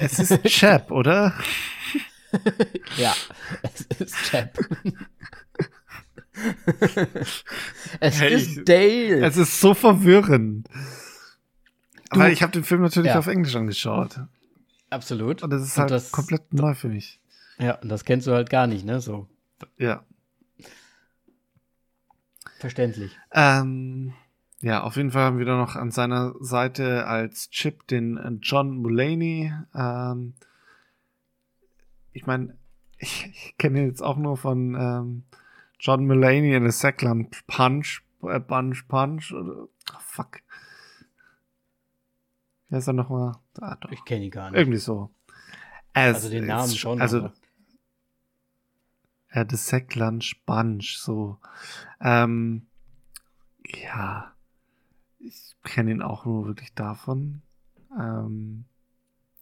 Es ist Chap, oder? ja, es ist Chap. es hey, ist Dale. Es ist so verwirrend. Du, Aber ich habe den Film natürlich ja. auf Englisch angeschaut. Absolut. Und das ist halt das, komplett neu für mich. Ja, und das kennst du halt gar nicht, ne? So. Ja. Verständlich. Ähm, ja, auf jeden Fall haben wir da noch an seiner Seite als Chip den John Mulaney. Ähm, ich meine, ich, ich kenne ihn jetzt auch nur von ähm, John Mulaney in a Second Punch, äh, Punch, Punch, oder, oh, fuck. Wer ist er nochmal? Ah, doch. Ich kenne ihn gar nicht. Irgendwie so. Es, also den Namen schon. Also, ja, The Sack Lunch Bunch, so. Ähm, ja, ich kenne ihn auch nur wirklich davon. Ähm,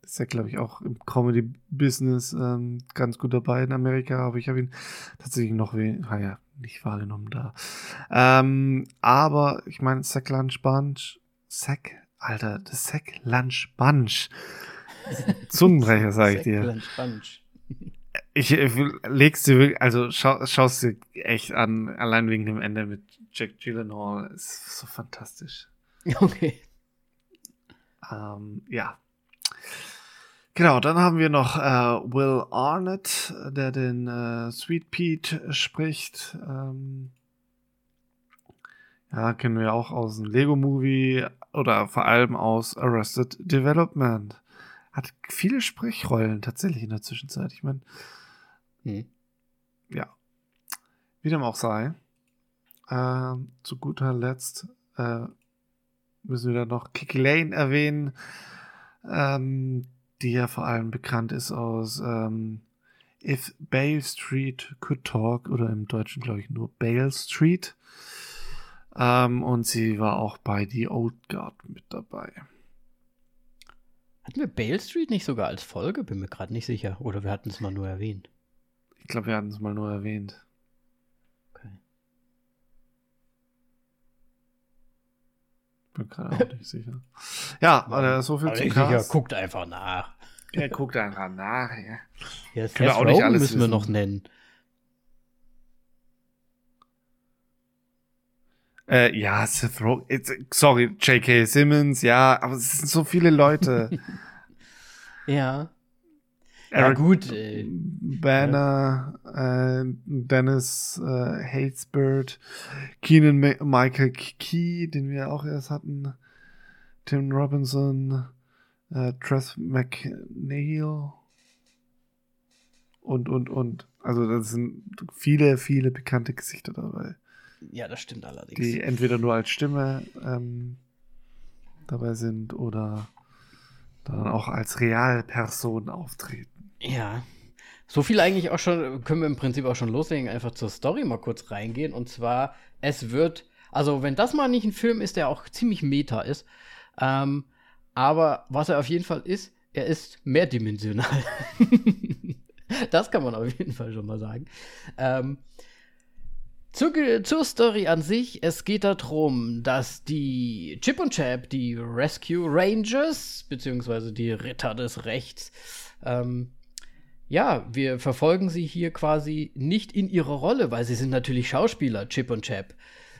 ist ja, glaube ich, auch im Comedy-Business ähm, ganz gut dabei in Amerika, aber ich habe ihn tatsächlich noch we ah ja, nicht wahrgenommen da. Ähm, aber ich meine, Sack Lunch Bunch, Sack, Alter, das Sack Lunch Bunch. Zungenbrecher, sage ich dir. Sack Lunch Bunch. Ich, ich legst dir wirklich, also schau, schaust dir echt an, allein wegen dem Ende mit Jack Gyllenhaal, ist so fantastisch. Okay. Ähm, ja. Genau, dann haben wir noch äh, Will Arnett, der den äh, Sweet Pete spricht. Ähm, ja, kennen wir auch aus dem Lego Movie oder vor allem aus Arrested Development. Hat viele Sprechrollen tatsächlich in der Zwischenzeit. Ich meine, hm. ja, wie dem auch sei. Äh, zu guter Letzt äh, müssen wir dann noch Kiki Lane erwähnen. Ähm, die ja vor allem bekannt ist aus ähm, If Bale Street Could Talk oder im Deutschen glaube ich nur Bale Street. Ähm, und sie war auch bei The Old Guard mit dabei. Hatten wir Bale Street nicht sogar als Folge? Bin mir gerade nicht sicher. Oder wir hatten es mal nur erwähnt. Ich glaube, wir hatten es mal nur erwähnt. Bin gerade auch nicht sicher. Ja, oder so viel zum Cast. guckt einfach nach. Er guckt einfach nach, ja. ja Können wir auch nicht alles müssen wissen. wir noch nennen. Äh, ja, Seth Rogen. Sorry, J.K. Simmons, ja, aber es sind so viele Leute. ja. Eric ja, gut. Äh, Banner, äh, Dennis äh, Hatesbird, Keenan Ma Michael Key, den wir auch erst hatten, Tim Robinson, äh, Tress McNeil und, und, und. Also da sind viele, viele bekannte Gesichter dabei. Ja, das stimmt allerdings. Die entweder nur als Stimme ähm, dabei sind oder dann auch als Realperson auftreten. Ja. So viel eigentlich auch schon, können wir im Prinzip auch schon loslegen, einfach zur Story mal kurz reingehen. Und zwar, es wird, also wenn das mal nicht ein Film ist, der auch ziemlich meta ist, ähm, aber was er auf jeden Fall ist, er ist mehrdimensional. das kann man auf jeden Fall schon mal sagen. Ähm, zur, zur, Story an sich, es geht darum, dass die Chip und Chap, die Rescue Rangers, beziehungsweise die Ritter des Rechts, ähm, ja, wir verfolgen sie hier quasi nicht in ihrer Rolle, weil sie sind natürlich Schauspieler, Chip und Chap,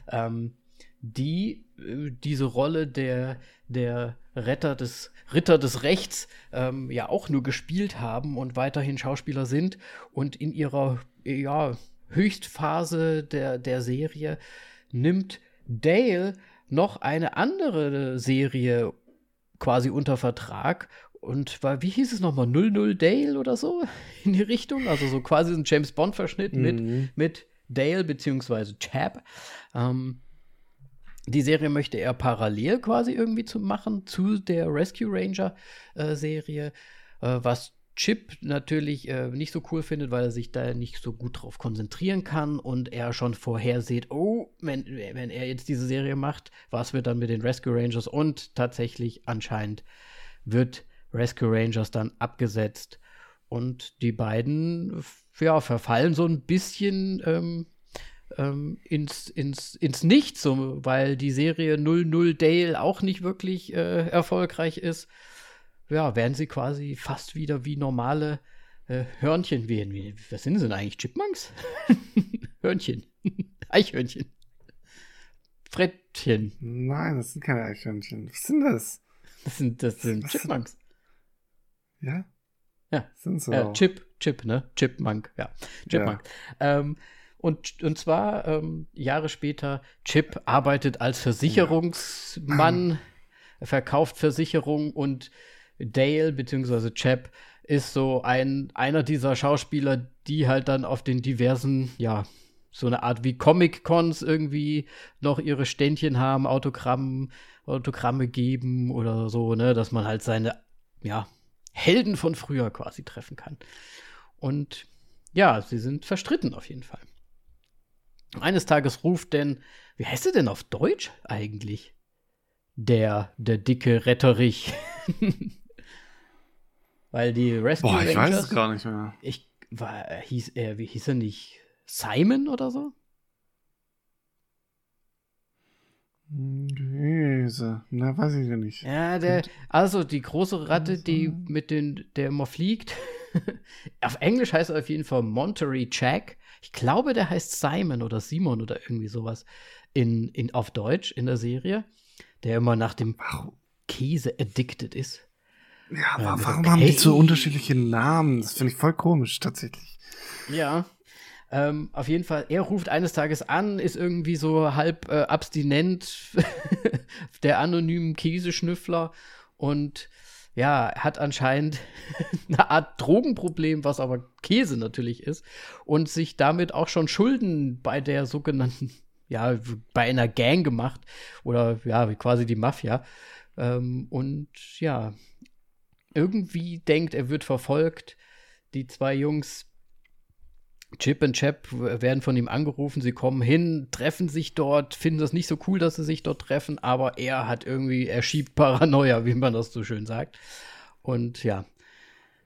ähm, die äh, diese Rolle der, der Retter des, Ritter des Rechts ähm, ja auch nur gespielt haben und weiterhin Schauspieler sind und in ihrer ja, Höchstphase der, der Serie nimmt Dale noch eine andere Serie quasi unter Vertrag und war, wie hieß es nochmal, 00 Dale oder so in die Richtung? Also so quasi ein James Bond-Verschnitt mhm. mit, mit Dale beziehungsweise Chap. Ähm, die Serie möchte er parallel quasi irgendwie zu machen zu der Rescue Ranger äh, Serie, äh, was Chip natürlich äh, nicht so cool findet, weil er sich da nicht so gut drauf konzentrieren kann und er schon vorhersieht, oh, wenn, wenn er jetzt diese Serie macht, was wird dann mit den Rescue Rangers und tatsächlich anscheinend wird Rescue Rangers dann abgesetzt. Und die beiden ja, verfallen so ein bisschen ähm, ähm, ins, ins, ins Nichts, so, weil die Serie 00 Dale auch nicht wirklich äh, erfolgreich ist. Ja, werden sie quasi fast wieder wie normale äh, Hörnchen werden. Wie, was sind sie denn eigentlich? Chipmunks? Hörnchen. Eichhörnchen. Frettchen. Nein, das sind keine Eichhörnchen. Was sind das? Das sind, das sind Chipmunks. Ja? Ja. Sind so. Äh, Chip, Chip, ne? Chipmunk, ja. Chipmunk. Ja. Ähm, und, und zwar ähm, Jahre später, Chip arbeitet als Versicherungsmann, ja. verkauft Versicherungen und Dale bzw. Chap ist so ein einer dieser Schauspieler, die halt dann auf den diversen, ja, so eine Art wie Comic-Cons irgendwie noch ihre Ständchen haben, Autogramm, Autogramme geben oder so, ne, dass man halt seine, ja, Helden von früher quasi treffen kann. Und ja, sie sind verstritten auf jeden Fall. Eines Tages ruft denn, wie heißt er denn auf Deutsch eigentlich? Der, der dicke Retterich. Weil die Rescue Boah, ich Rangers, weiß es gar nicht mehr. Ich war, hieß er, wie hieß er nicht? Simon oder so? Käse. Na, weiß ich ja nicht. Ja, der, also die große Ratte, die mit den, der immer fliegt. auf Englisch heißt er auf jeden Fall Monterey Jack. Ich glaube, der heißt Simon oder Simon oder irgendwie sowas in, in, auf Deutsch in der Serie. Der immer nach dem Käse addicted ist. Ja, aber ähm, warum haben die so unterschiedliche Namen? Das finde ich voll komisch, tatsächlich. Ja. Ähm, auf jeden Fall, er ruft eines Tages an, ist irgendwie so halb äh, abstinent, der anonymen Käseschnüffler und ja, hat anscheinend eine Art Drogenproblem, was aber Käse natürlich ist und sich damit auch schon Schulden bei der sogenannten, ja, bei einer Gang gemacht oder ja, quasi die Mafia. Ähm, und ja, irgendwie denkt, er wird verfolgt. Die zwei Jungs, Chip und Chap, werden von ihm angerufen. Sie kommen hin, treffen sich dort, finden das nicht so cool, dass sie sich dort treffen, aber er hat irgendwie, er schiebt Paranoia, wie man das so schön sagt. Und ja,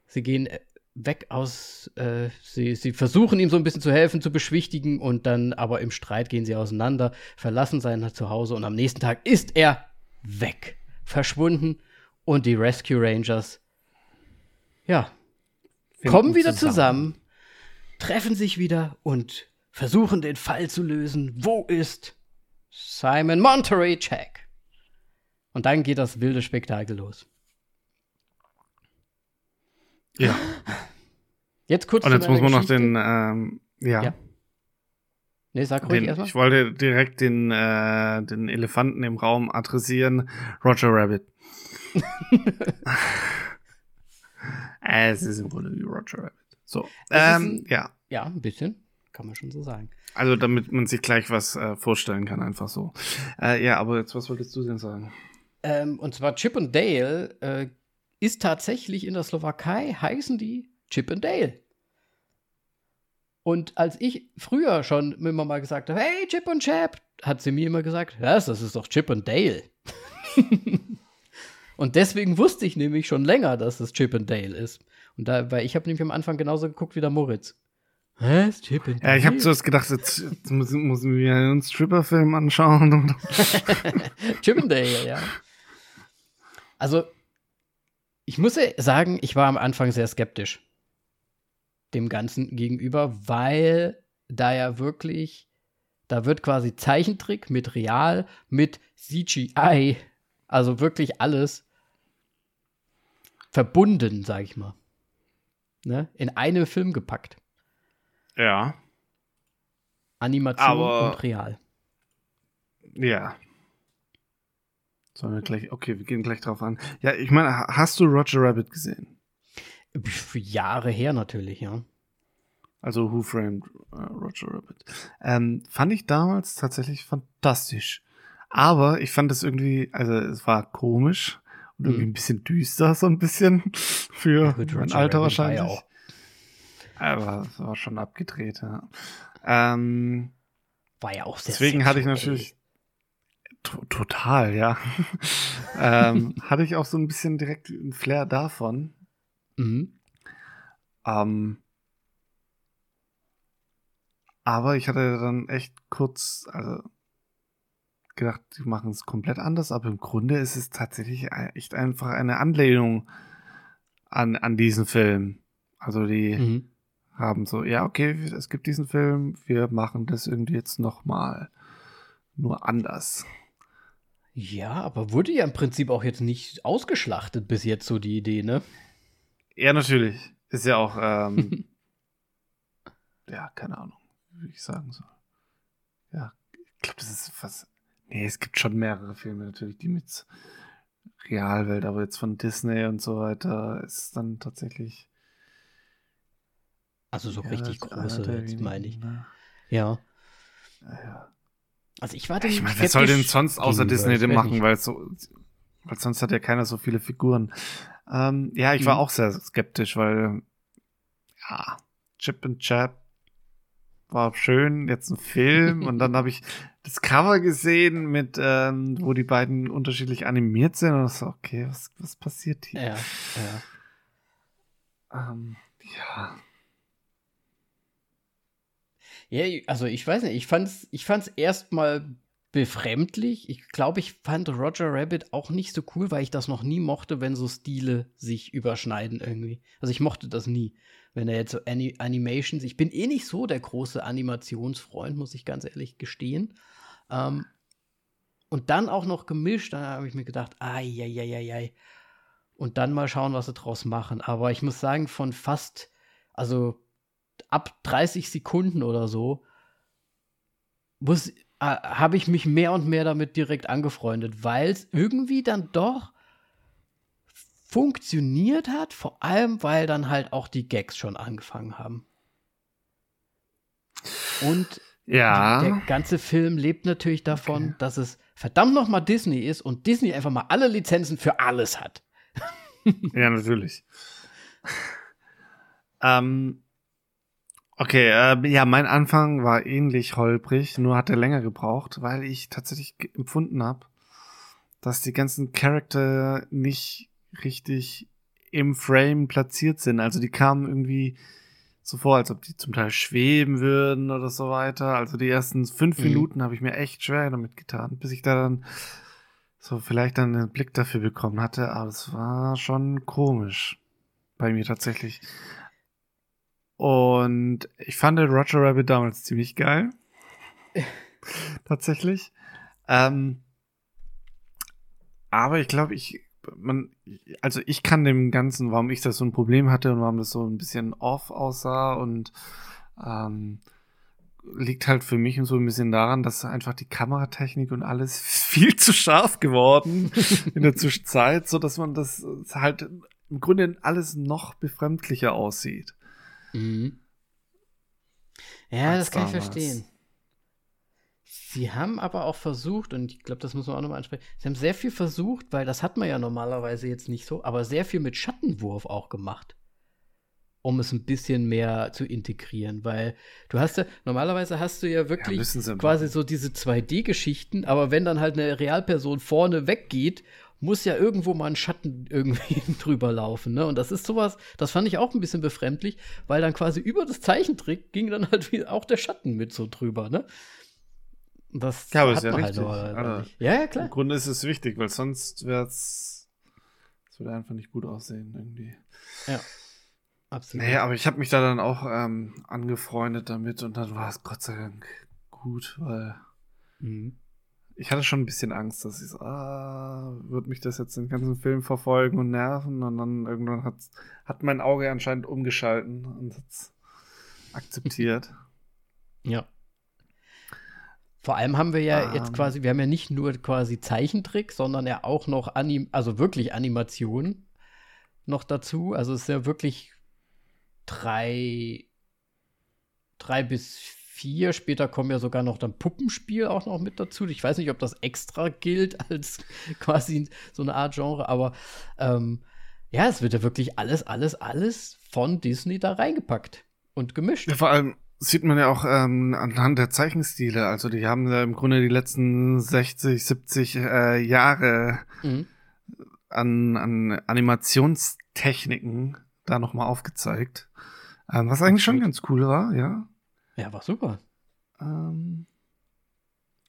sie gehen äh, weg aus, äh, sie, sie versuchen ihm so ein bisschen zu helfen, zu beschwichtigen und dann aber im Streit gehen sie auseinander, verlassen sein Zuhause und am nächsten Tag ist er weg, verschwunden und die Rescue Rangers, ja, Finden kommen wieder zusammen. zusammen, treffen sich wieder und versuchen den Fall zu lösen. Wo ist Simon Monterey Check? Und dann geht das wilde Spektakel los. Ja. Jetzt kurz. Und jetzt muss man noch den, ähm, ja. ja. Nee, sag ruhig erstmal. Ich wollte direkt den, äh, den Elefanten im Raum adressieren. Roger Rabbit. es ist im Grunde wie Roger Rabbit. So, ähm, ein, ja. Ja, ein bisschen. Kann man schon so sagen. Also, damit man sich gleich was äh, vorstellen kann, einfach so. Äh, ja, aber jetzt, was wolltest du denn sagen? Ähm, und zwar Chip und Dale äh, ist tatsächlich in der Slowakei, heißen die Chip und Dale. Und als ich früher schon immer mal gesagt habe, hey, Chip und Chap, hat sie mir immer gesagt, was, das ist doch Chip und Dale. Und deswegen wusste ich nämlich schon länger, dass es Chip and Dale ist. Und da, weil ich habe nämlich am Anfang genauso geguckt wie der Moritz. Hä? Chip and Dale? Ja, ich habe zuerst gedacht, jetzt, jetzt müssen, müssen wir einen Stripper-Film anschauen. Chip and Dale, ja. Also, ich muss sagen, ich war am Anfang sehr skeptisch dem Ganzen gegenüber, weil da ja wirklich, da wird quasi Zeichentrick mit Real, mit CGI, also wirklich alles verbunden, sag ich mal. Ne? In einem Film gepackt. Ja. Animation Aber, und real. Ja. Sollen wir gleich, okay, wir gehen gleich drauf an. Ja, ich meine, hast du Roger Rabbit gesehen? Für Jahre her natürlich, ja. Also Who Framed uh, Roger Rabbit. Ähm, fand ich damals tatsächlich fantastisch. Aber ich fand es irgendwie, also es war komisch, und irgendwie mhm. ein bisschen düster, so ein bisschen für ja, gut, mein Alter wahrscheinlich. Auch. Aber es war schon abgedreht, ja. Ähm, war ja auch sehr Deswegen hatte ich natürlich total, ja. ähm, hatte ich auch so ein bisschen direkt ein Flair davon. Mhm. Ähm, aber ich hatte dann echt kurz, also gedacht, die machen es komplett anders, aber im Grunde ist es tatsächlich e-, echt einfach eine Anlehnung an, an diesen Film. Also die mhm. haben so, ja, okay, es gibt diesen Film, wir machen das irgendwie jetzt nochmal. Nur anders. Ja, aber wurde ja im Prinzip auch jetzt nicht ausgeschlachtet bis jetzt so die Idee, ne? Ja, natürlich. Ist ja auch, ähm, ja, keine Ahnung, wie ich sagen soll. Ja, ich glaube, das ist was Nee, es gibt schon mehrere Filme natürlich, die mit Realwelt, aber jetzt von Disney und so weiter ist dann tatsächlich. Also so ja, richtig große, jetzt meine ich. Ne? Ja. ja. Also ich warte Ich meine, wer soll denn sonst außer Disney den machen, weil so, weil sonst hat ja keiner so viele Figuren. Ähm, ja, ich war mhm. auch sehr skeptisch, weil ja, Chip and Chap war schön, jetzt ein Film und dann habe ich das Cover gesehen mit, ähm, wo die beiden unterschiedlich animiert sind und so, okay, was, was passiert hier? Ja, ja. Ähm, ja. Ja, also ich weiß nicht, ich fand's, ich fand's erstmal befremdlich. Ich glaube, ich fand Roger Rabbit auch nicht so cool, weil ich das noch nie mochte, wenn so Stile sich überschneiden irgendwie. Also ich mochte das nie. Wenn er jetzt so Ani Animations, ich bin eh nicht so der große Animationsfreund, muss ich ganz ehrlich gestehen. Ähm, und dann auch noch gemischt, da habe ich mir gedacht, ai, ai, ai, ai, Und dann mal schauen, was sie draus machen. Aber ich muss sagen, von fast, also ab 30 Sekunden oder so, muss, äh, habe ich mich mehr und mehr damit direkt angefreundet, weil es irgendwie dann doch funktioniert hat, vor allem weil dann halt auch die Gags schon angefangen haben. Und ja. der ganze Film lebt natürlich davon, okay. dass es verdammt noch mal Disney ist und Disney einfach mal alle Lizenzen für alles hat. ja, natürlich. ähm, okay, äh, ja, mein Anfang war ähnlich holprig, nur hat er länger gebraucht, weil ich tatsächlich empfunden habe, dass die ganzen Charakter nicht richtig im Frame platziert sind. Also die kamen irgendwie so vor, als ob die zum Teil schweben würden oder so weiter. Also die ersten fünf mhm. Minuten habe ich mir echt schwer damit getan, bis ich da dann so vielleicht dann einen Blick dafür bekommen hatte. Aber es war schon komisch bei mir tatsächlich. Und ich fand Roger Rabbit damals ziemlich geil. tatsächlich. Ähm, aber ich glaube, ich man, also ich kann dem Ganzen, warum ich das so ein Problem hatte und warum das so ein bisschen off aussah und ähm, liegt halt für mich so ein bisschen daran, dass einfach die Kameratechnik und alles viel zu scharf geworden in der Zwischenzeit, so dass man das halt im Grunde alles noch befremdlicher aussieht. Mhm. Ja, das kann ich verstehen. Sie haben aber auch versucht, und ich glaube, das muss man auch nochmal ansprechen, sie haben sehr viel versucht, weil das hat man ja normalerweise jetzt nicht so, aber sehr viel mit Schattenwurf auch gemacht. Um es ein bisschen mehr zu integrieren, weil du hast ja, normalerweise hast du ja wirklich ja, quasi so diese 2D-Geschichten, aber wenn dann halt eine Realperson vorne weggeht, muss ja irgendwo mal ein Schatten irgendwie drüber laufen, ne? Und das ist sowas, das fand ich auch ein bisschen befremdlich, weil dann quasi über das Zeichentrick ging dann halt auch der Schatten mit so drüber, ne? Das ja, aber ist ja halt richtig. Halt ja, ja, klar. Im Grunde ist es wichtig, weil sonst wäre es. Es würde einfach nicht gut aussehen, irgendwie. Ja. Absolut. Nee, aber ich habe mich da dann auch ähm, angefreundet damit und dann war es Gott sei Dank gut, weil mhm. Ich hatte schon ein bisschen Angst, dass ich so, ah, wird mich das jetzt den ganzen Film verfolgen und nerven und dann irgendwann hat, hat mein Auge anscheinend umgeschalten und hat akzeptiert. ja. Vor allem haben wir ja um. jetzt ähm. quasi, wir haben ja nicht nur quasi Zeichentrick, sondern ja auch noch Anim also wirklich Animation noch dazu. Also es ist ja wirklich drei, drei bis vier. Später kommen ja sogar noch dann Puppenspiel auch noch mit dazu. Ich weiß nicht, ob das extra gilt als quasi so eine Art Genre, aber ähm, ja, es wird ja wirklich alles, alles, alles von Disney da reingepackt und gemischt. Ja, vor allem sieht man ja auch ähm, anhand der Zeichenstile. Also die haben ja im Grunde die letzten 60, 70 äh, Jahre mhm. an, an Animationstechniken da nochmal aufgezeigt. Ähm, was eigentlich schon ganz cool war, ja. Ja, war super. Ähm,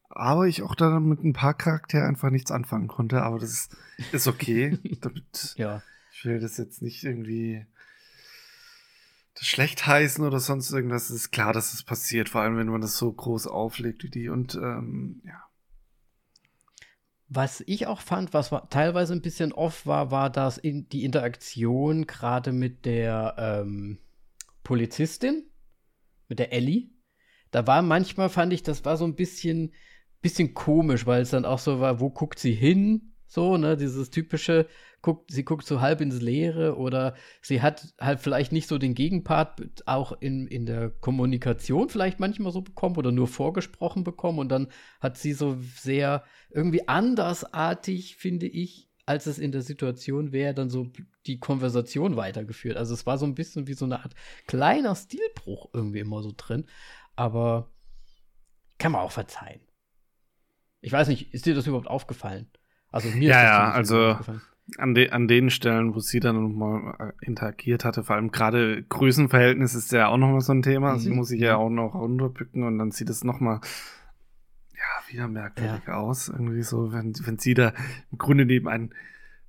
aber ich auch da mit ein paar Charakteren einfach nichts anfangen konnte, aber das ist, ist okay. damit, ja. Ich will das jetzt nicht irgendwie das schlecht heißen oder sonst irgendwas, ist klar, dass es das passiert, vor allem wenn man das so groß auflegt wie die und ähm, ja. Was ich auch fand, was war, teilweise ein bisschen off war, war dass in, die Interaktion gerade mit der ähm, Polizistin, mit der Ellie. Da war manchmal, fand ich, das war so ein bisschen, bisschen komisch, weil es dann auch so war, wo guckt sie hin? So, ne, dieses typische, guckt, sie guckt so halb ins Leere oder sie hat halt vielleicht nicht so den Gegenpart auch in, in der Kommunikation vielleicht manchmal so bekommen oder nur vorgesprochen bekommen und dann hat sie so sehr irgendwie andersartig, finde ich, als es in der Situation wäre, dann so die Konversation weitergeführt. Also es war so ein bisschen wie so eine Art kleiner Stilbruch irgendwie immer so drin, aber kann man auch verzeihen. Ich weiß nicht, ist dir das überhaupt aufgefallen? Also mir ja, ist das ja, also an, de an den Stellen, wo sie dann nochmal äh, interagiert hatte, vor allem gerade Größenverhältnis ist ja auch nochmal so ein Thema. Mhm. Sie muss sich ja auch noch runterbücken und dann sieht es nochmal ja, wieder merkwürdig ja. aus. Irgendwie so, wenn, wenn sie da im Grunde neben ein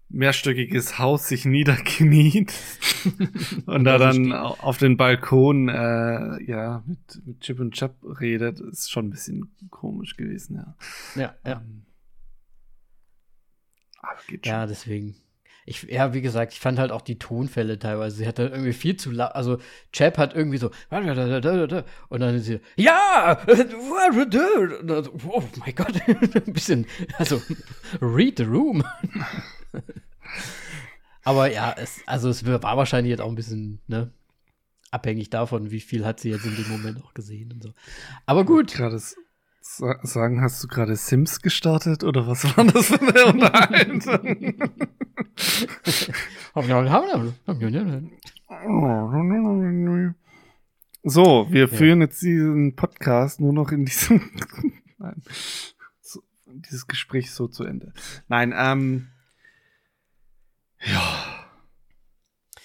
mehrstöckiges Haus sich niederkniet und da dann auf den Balkon äh, ja mit, mit Chip und Chap redet, ist schon ein bisschen komisch gewesen, ja. Ja, ja. Ähm, aber geht schon. Ja, deswegen. Ich, ja, wie gesagt, ich fand halt auch die Tonfälle teilweise. Sie hatte irgendwie viel zu. Also, Chap hat irgendwie so. Und dann ist sie, ja! Oh mein Gott. Ein bisschen. Also, read the room. Aber ja, es, also, es war wahrscheinlich jetzt auch ein bisschen, ne? Abhängig davon, wie viel hat sie jetzt in dem Moment auch gesehen und so. Aber gut. Gerade sagen, hast du gerade Sims gestartet oder was war das für eine Unterhaltung? So, wir ja. führen jetzt diesen Podcast nur noch in diesem Nein, so, dieses Gespräch so zu Ende. Nein, ähm, ja.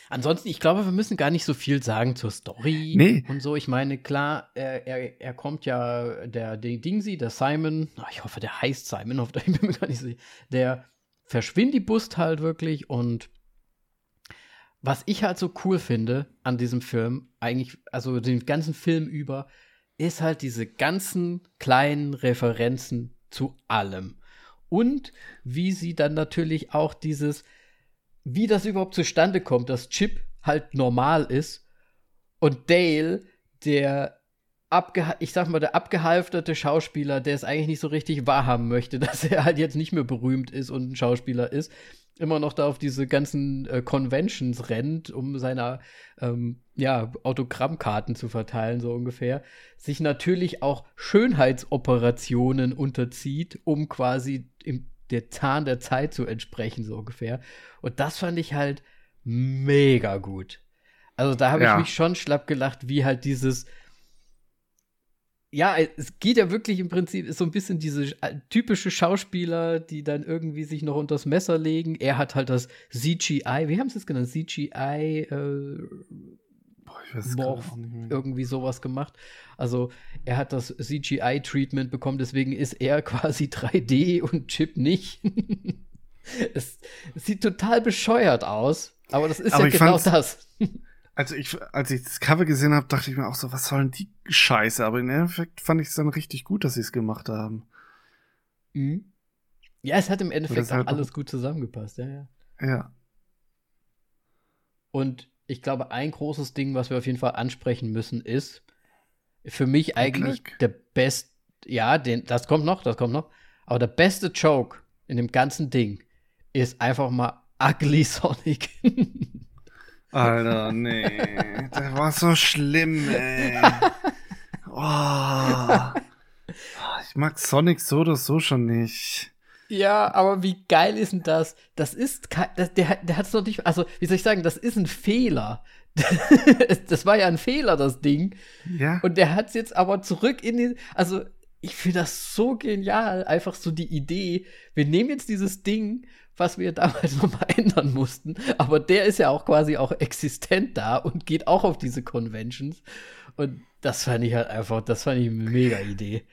Ansonsten, ich glaube, wir müssen gar nicht so viel sagen zur Story nee. und so. Ich meine, klar, er, er, er kommt ja, der, der Dingsy, der Simon, ich hoffe, der heißt Simon, ich bin mir gar nicht sicher, der verschwindet die Bust halt wirklich und was ich halt so cool finde an diesem Film, eigentlich, also den ganzen Film über, ist halt diese ganzen kleinen Referenzen zu allem. Und wie sie dann natürlich auch dieses, wie das überhaupt zustande kommt, dass Chip halt normal ist und Dale, der abge ich sag mal, der abgehalfterte Schauspieler, der es eigentlich nicht so richtig wahrhaben möchte, dass er halt jetzt nicht mehr berühmt ist und ein Schauspieler ist, immer noch da auf diese ganzen äh, Conventions rennt, um seine ähm, ja, Autogrammkarten zu verteilen, so ungefähr, sich natürlich auch Schönheitsoperationen unterzieht, um quasi im der Zahn der Zeit zu entsprechen, so ungefähr. Und das fand ich halt mega gut. Also da habe ja. ich mich schon schlapp gelacht, wie halt dieses. Ja, es geht ja wirklich im Prinzip, ist so ein bisschen diese äh, typische Schauspieler, die dann irgendwie sich noch unters Messer legen. Er hat halt das CGI, wie haben sie es genannt? CGI, äh, Morph irgendwie sowas gemacht. Also er hat das CGI-Treatment bekommen, deswegen ist er quasi 3D und Chip nicht. es, es, sieht total bescheuert aus, aber das ist aber ja genau das. Also ich, als ich das Cover gesehen habe, dachte ich mir auch so, was sollen die Scheiße? Aber im Endeffekt fand ich es dann richtig gut, dass sie es gemacht haben. Mhm. Ja, es hat im Endeffekt auch halt alles gut zusammengepasst, ja, ja. Ja. Und ich glaube, ein großes Ding, was wir auf jeden Fall ansprechen müssen, ist für mich eigentlich Glück. der beste, ja, den, das kommt noch, das kommt noch, aber der beste Joke in dem ganzen Ding ist einfach mal Ugly Sonic. Alter, nee, das war so schlimm, ey. Oh. Ich mag Sonic so oder so schon nicht. Ja, aber wie geil ist denn das? Das ist, das, der, der hat es noch nicht, also wie soll ich sagen, das ist ein Fehler. das war ja ein Fehler, das Ding. Ja. Und der hat es jetzt aber zurück in den, also ich finde das so genial, einfach so die Idee, wir nehmen jetzt dieses Ding, was wir damals nochmal ändern mussten, aber der ist ja auch quasi auch existent da und geht auch auf diese Conventions. Und das fand ich halt einfach, das fand ich eine mega Idee.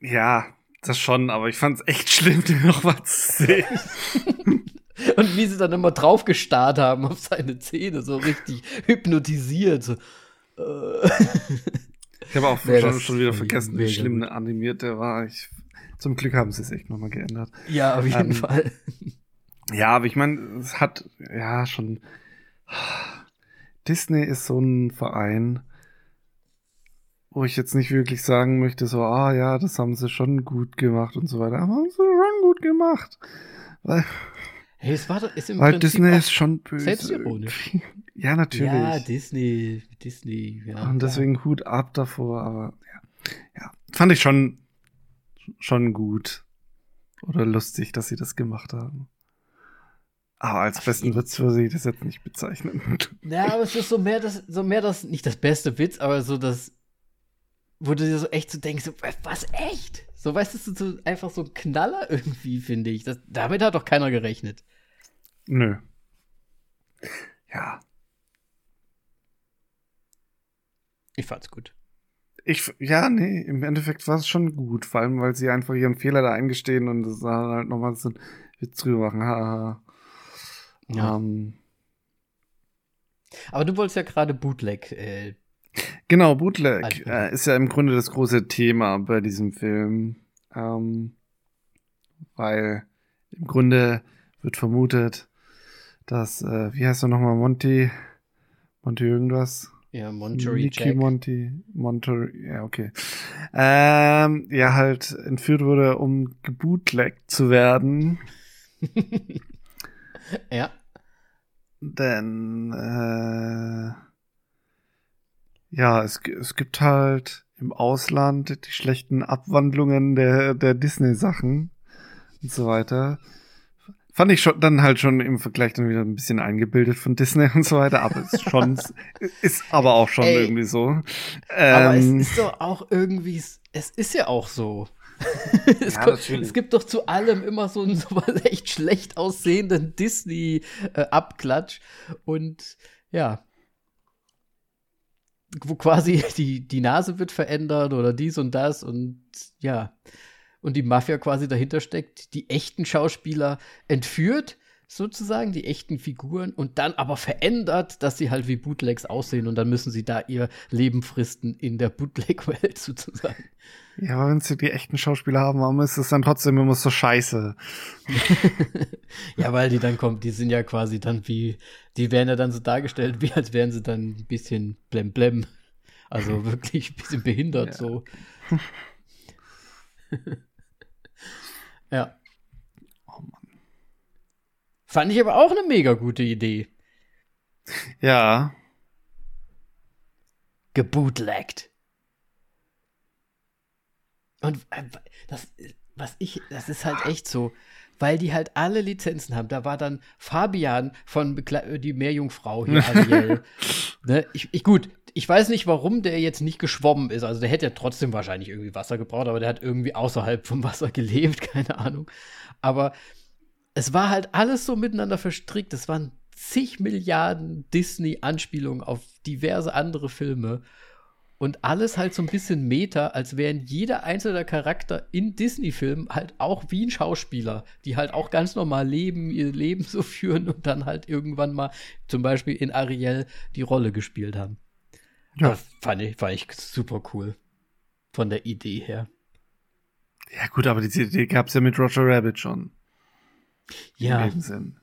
Ja, das schon, aber ich fand es echt schlimm, den noch mal zu sehen. Und wie sie dann immer drauf gestarrt haben auf seine Zähne, so richtig hypnotisiert. So. Ich habe auch nee, schon, schon, wieder vergessen, wie schlimm der animierte war. Ich, zum Glück haben sie es echt nochmal geändert. Ja, auf jeden ähm, Fall. Ja, aber ich meine, es hat ja schon. Disney ist so ein Verein, wo ich jetzt nicht wirklich sagen möchte, so, ah ja, das haben sie schon gut gemacht und so weiter. Aber haben sie schon gut gemacht. Weil, hey, es war ist im weil Prinzip Disney ist schon böse. Selbstironisch. Ja, natürlich. Ja, Disney, Disney, ja. Und deswegen ja. Hut ab davor, aber ja. ja. Fand ich schon, schon gut. Oder lustig, dass sie das gemacht haben. Aber als besten Witz würde ich das jetzt nicht bezeichnen. Ja, aber es ist so mehr das, so mehr das, nicht das beste Witz, aber so das wo du dir so echt so denkst, so, was echt? So, weißt du, so einfach so ein Knaller irgendwie, finde ich. Das, damit hat doch keiner gerechnet. Nö. Ja. Ich fand's gut. Ich, ja, nee, im Endeffekt war es schon gut, vor allem, weil sie einfach ihren Fehler da eingestehen und das dann halt nochmal so ein Witz drüber machen. Haha. Ja. Ähm, Aber du wolltest ja gerade Bootleg. Äh, genau, Bootleg äh, ist ja im Grunde das große Thema bei diesem Film. Ähm, weil im Grunde wird vermutet, dass, äh, wie heißt er nochmal, Monty? Monty irgendwas? Ja, Monterey Nicky Jack. Monty, Monterey, ja, okay. Ähm, ja, halt entführt wurde, um gebootlegt zu werden. ja. Denn, äh, ja, es, es gibt halt im Ausland die schlechten Abwandlungen der, der Disney-Sachen und so weiter. Fand ich schon dann halt schon im Vergleich dann wieder ein bisschen eingebildet von Disney und so weiter, aber ist schon, ist aber auch schon Ey. irgendwie so. Aber Ähm, es ist doch auch irgendwie, es ist ja auch so. es, Ja, kommt, es gibt doch zu allem immer so einen so echt schlecht aussehenden Disney-Abklatsch. und ja, wo quasi die, die Nase wird verändert oder dies und das und ja. Und die Mafia quasi dahinter steckt, die echten Schauspieler entführt, sozusagen, die echten Figuren, und dann aber verändert, dass sie halt wie Bootlegs aussehen und dann müssen sie da ihr Leben fristen in der Bootleg-Welt sozusagen. ja, aber wenn sie die echten Schauspieler haben, warum ist es dann trotzdem immer so scheiße? ja, weil die dann kommen, die sind ja quasi dann wie, die werden ja dann so dargestellt, wie als wären sie dann ein bisschen blem-blem. Also wirklich ein bisschen behindert Ja. so. ja. Oh Mann. Fand ich aber auch eine mega gute Idee. Ja, Gebootlegt. Und äh, das, was ich, das ist halt echt so, weil die halt alle Lizenzen haben. Da war dann Fabian von Bekle äh, die Meerjungfrau hier, Ariel. ne? ich, ich, gut, ich weiß nicht, warum der jetzt nicht geschwommen ist. Also der hätte ja trotzdem wahrscheinlich irgendwie Wasser gebraucht, aber der hat irgendwie außerhalb vom Wasser gelebt, keine Ahnung. Aber es war halt alles so miteinander verstrickt. Es waren zig Milliarden Disney-Anspielungen auf diverse andere Filme. Und alles halt so ein bisschen Meta, als wären jeder einzelne Charakter in Disney-Filmen halt auch wie ein Schauspieler, die halt auch ganz normal leben, ihr Leben so führen und dann halt irgendwann mal zum Beispiel in Ariel die Rolle gespielt haben. Ja. Das fand ich, fand ich super cool. Von der Idee her. ja gut, aber die Idee gab's ja mit Roger Rabbit schon. Ja, Im Sinn.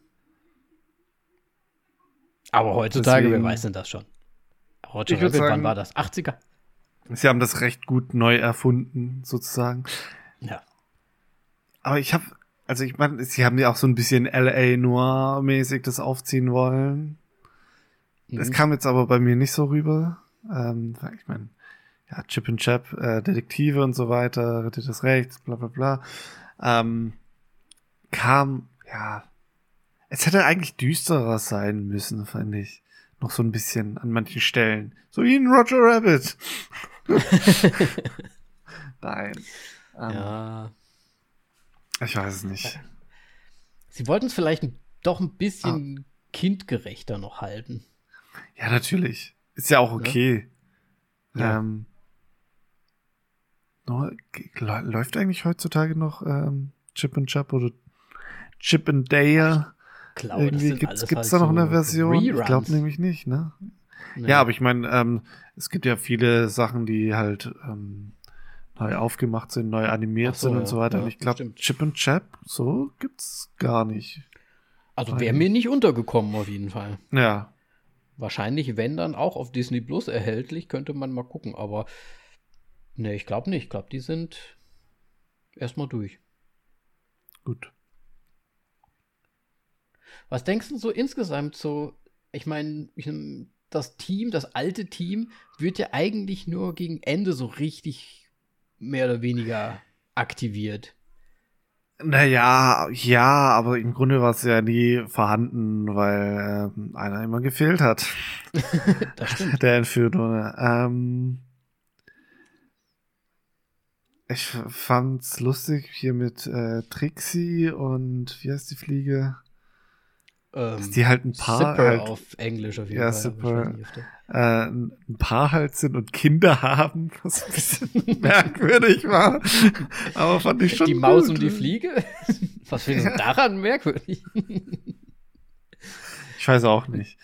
aber heutzutage, Deswegen- wer weiß denn das schon? Roger Rabbit, wann sagen- war das? 80er? Sie haben das recht gut neu erfunden, sozusagen. Ja. Aber ich habe, also ich meine, sie haben ja auch so ein bisschen LA Noir-mäßig das aufziehen wollen. Das Mhm. kam jetzt aber bei mir nicht so rüber. Ähm, ich meine, ja, Chip and Chap, äh, Detektive und so weiter, Ritter des Rechts, bla bla bla. Ähm, kam, ja, es hätte eigentlich düsterer sein müssen, fand ich. Noch so ein bisschen an manchen Stellen. So wie in Roger Rabbit. Nein. Ähm, ja. Ich weiß es nicht. Sie wollten es vielleicht doch ein bisschen kindgerechter noch halten. Ja, natürlich. Ist ja auch okay. Ja. Ähm, läuft eigentlich heutzutage noch ähm, Chip and Chap oder Chip and Dale? Glaube, Irgendwie gibt's, gibt's da noch eine Version? Ich glaube nämlich nicht, ne? Ja, aber ich meine, ähm, es gibt ja viele Sachen, die halt ähm, neu aufgemacht sind, neu animiert so, sind und ja. so weiter. Ja, und ich glaube. Chip and Chap, so gibt's gar nicht. Also wäre mir nicht untergekommen auf jeden Fall. Ja, Wahrscheinlich, wenn dann auch auf Disney Plus erhältlich, könnte man mal gucken, aber ne, ich glaube nicht. Ich glaube, die sind erstmal durch. gut. Was denkst du so insgesamt so? Ich meine, das Team, das alte Team, wird ja eigentlich nur gegen Ende so richtig mehr oder weniger aktiviert. Naja, ja, aber im Grunde war es ja nie vorhanden, weil ähm, einer immer gefehlt hat, der entführt wurde. Ähm, ich fand's lustig hier mit äh, Trixie und wie heißt die Fliege? Ähm, dass die halt ein paar Zipper halt, auf Englisch auf jeden ja, Fall. Zipper, äh, ein paar halt sind und Kinder haben, was ein bisschen merkwürdig war. Aber fand ich schon. Die Maus gut. und die Fliege? Was findest du daran merkwürdig? ich weiß auch nicht.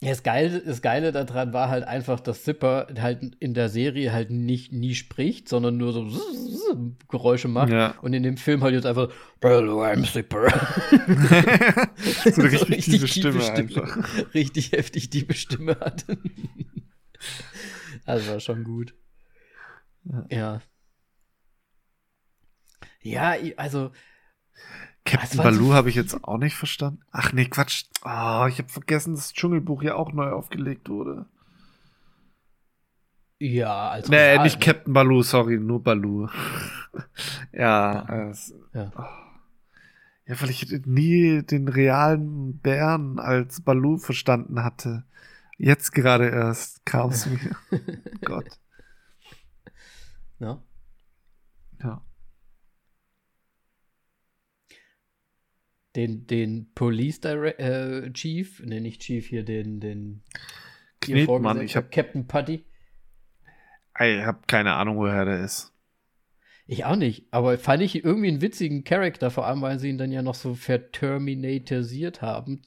Ja, das Geile, das Geile daran war halt einfach, dass Zipper halt in der Serie halt nicht nie spricht, sondern nur so Geräusche macht. Ja. Und in dem Film halt jetzt einfach Hello, I'm Zipper. so eine richtig, richtig tiefe Stimme, Stimme Richtig heftig tiefe Stimme hat. also war schon gut. Ja. Ja, also Captain Baloo habe ich jetzt auch nicht verstanden. Ach nee, Quatsch. Oh, ich habe vergessen, dass das Dschungelbuch ja auch neu aufgelegt wurde. Ja, also. Nee, real, nicht Captain Baloo, sorry, nur Baloo. ja, ja. Es, ja. Oh. ja, weil ich nie den realen Bären als Baloo verstanden hatte. Jetzt gerade erst kam es mir. Gott. Ja. Ja. Den, den Police Direct, äh, Chief, ne, nicht Chief hier, den, den Knetmann, ich hab, Captain Putty. Ich hab keine Ahnung, woher der ist. Ich auch nicht, aber fand ich irgendwie einen witzigen Charakter, vor allem, weil sie ihn dann ja noch so verterminatorisiert haben.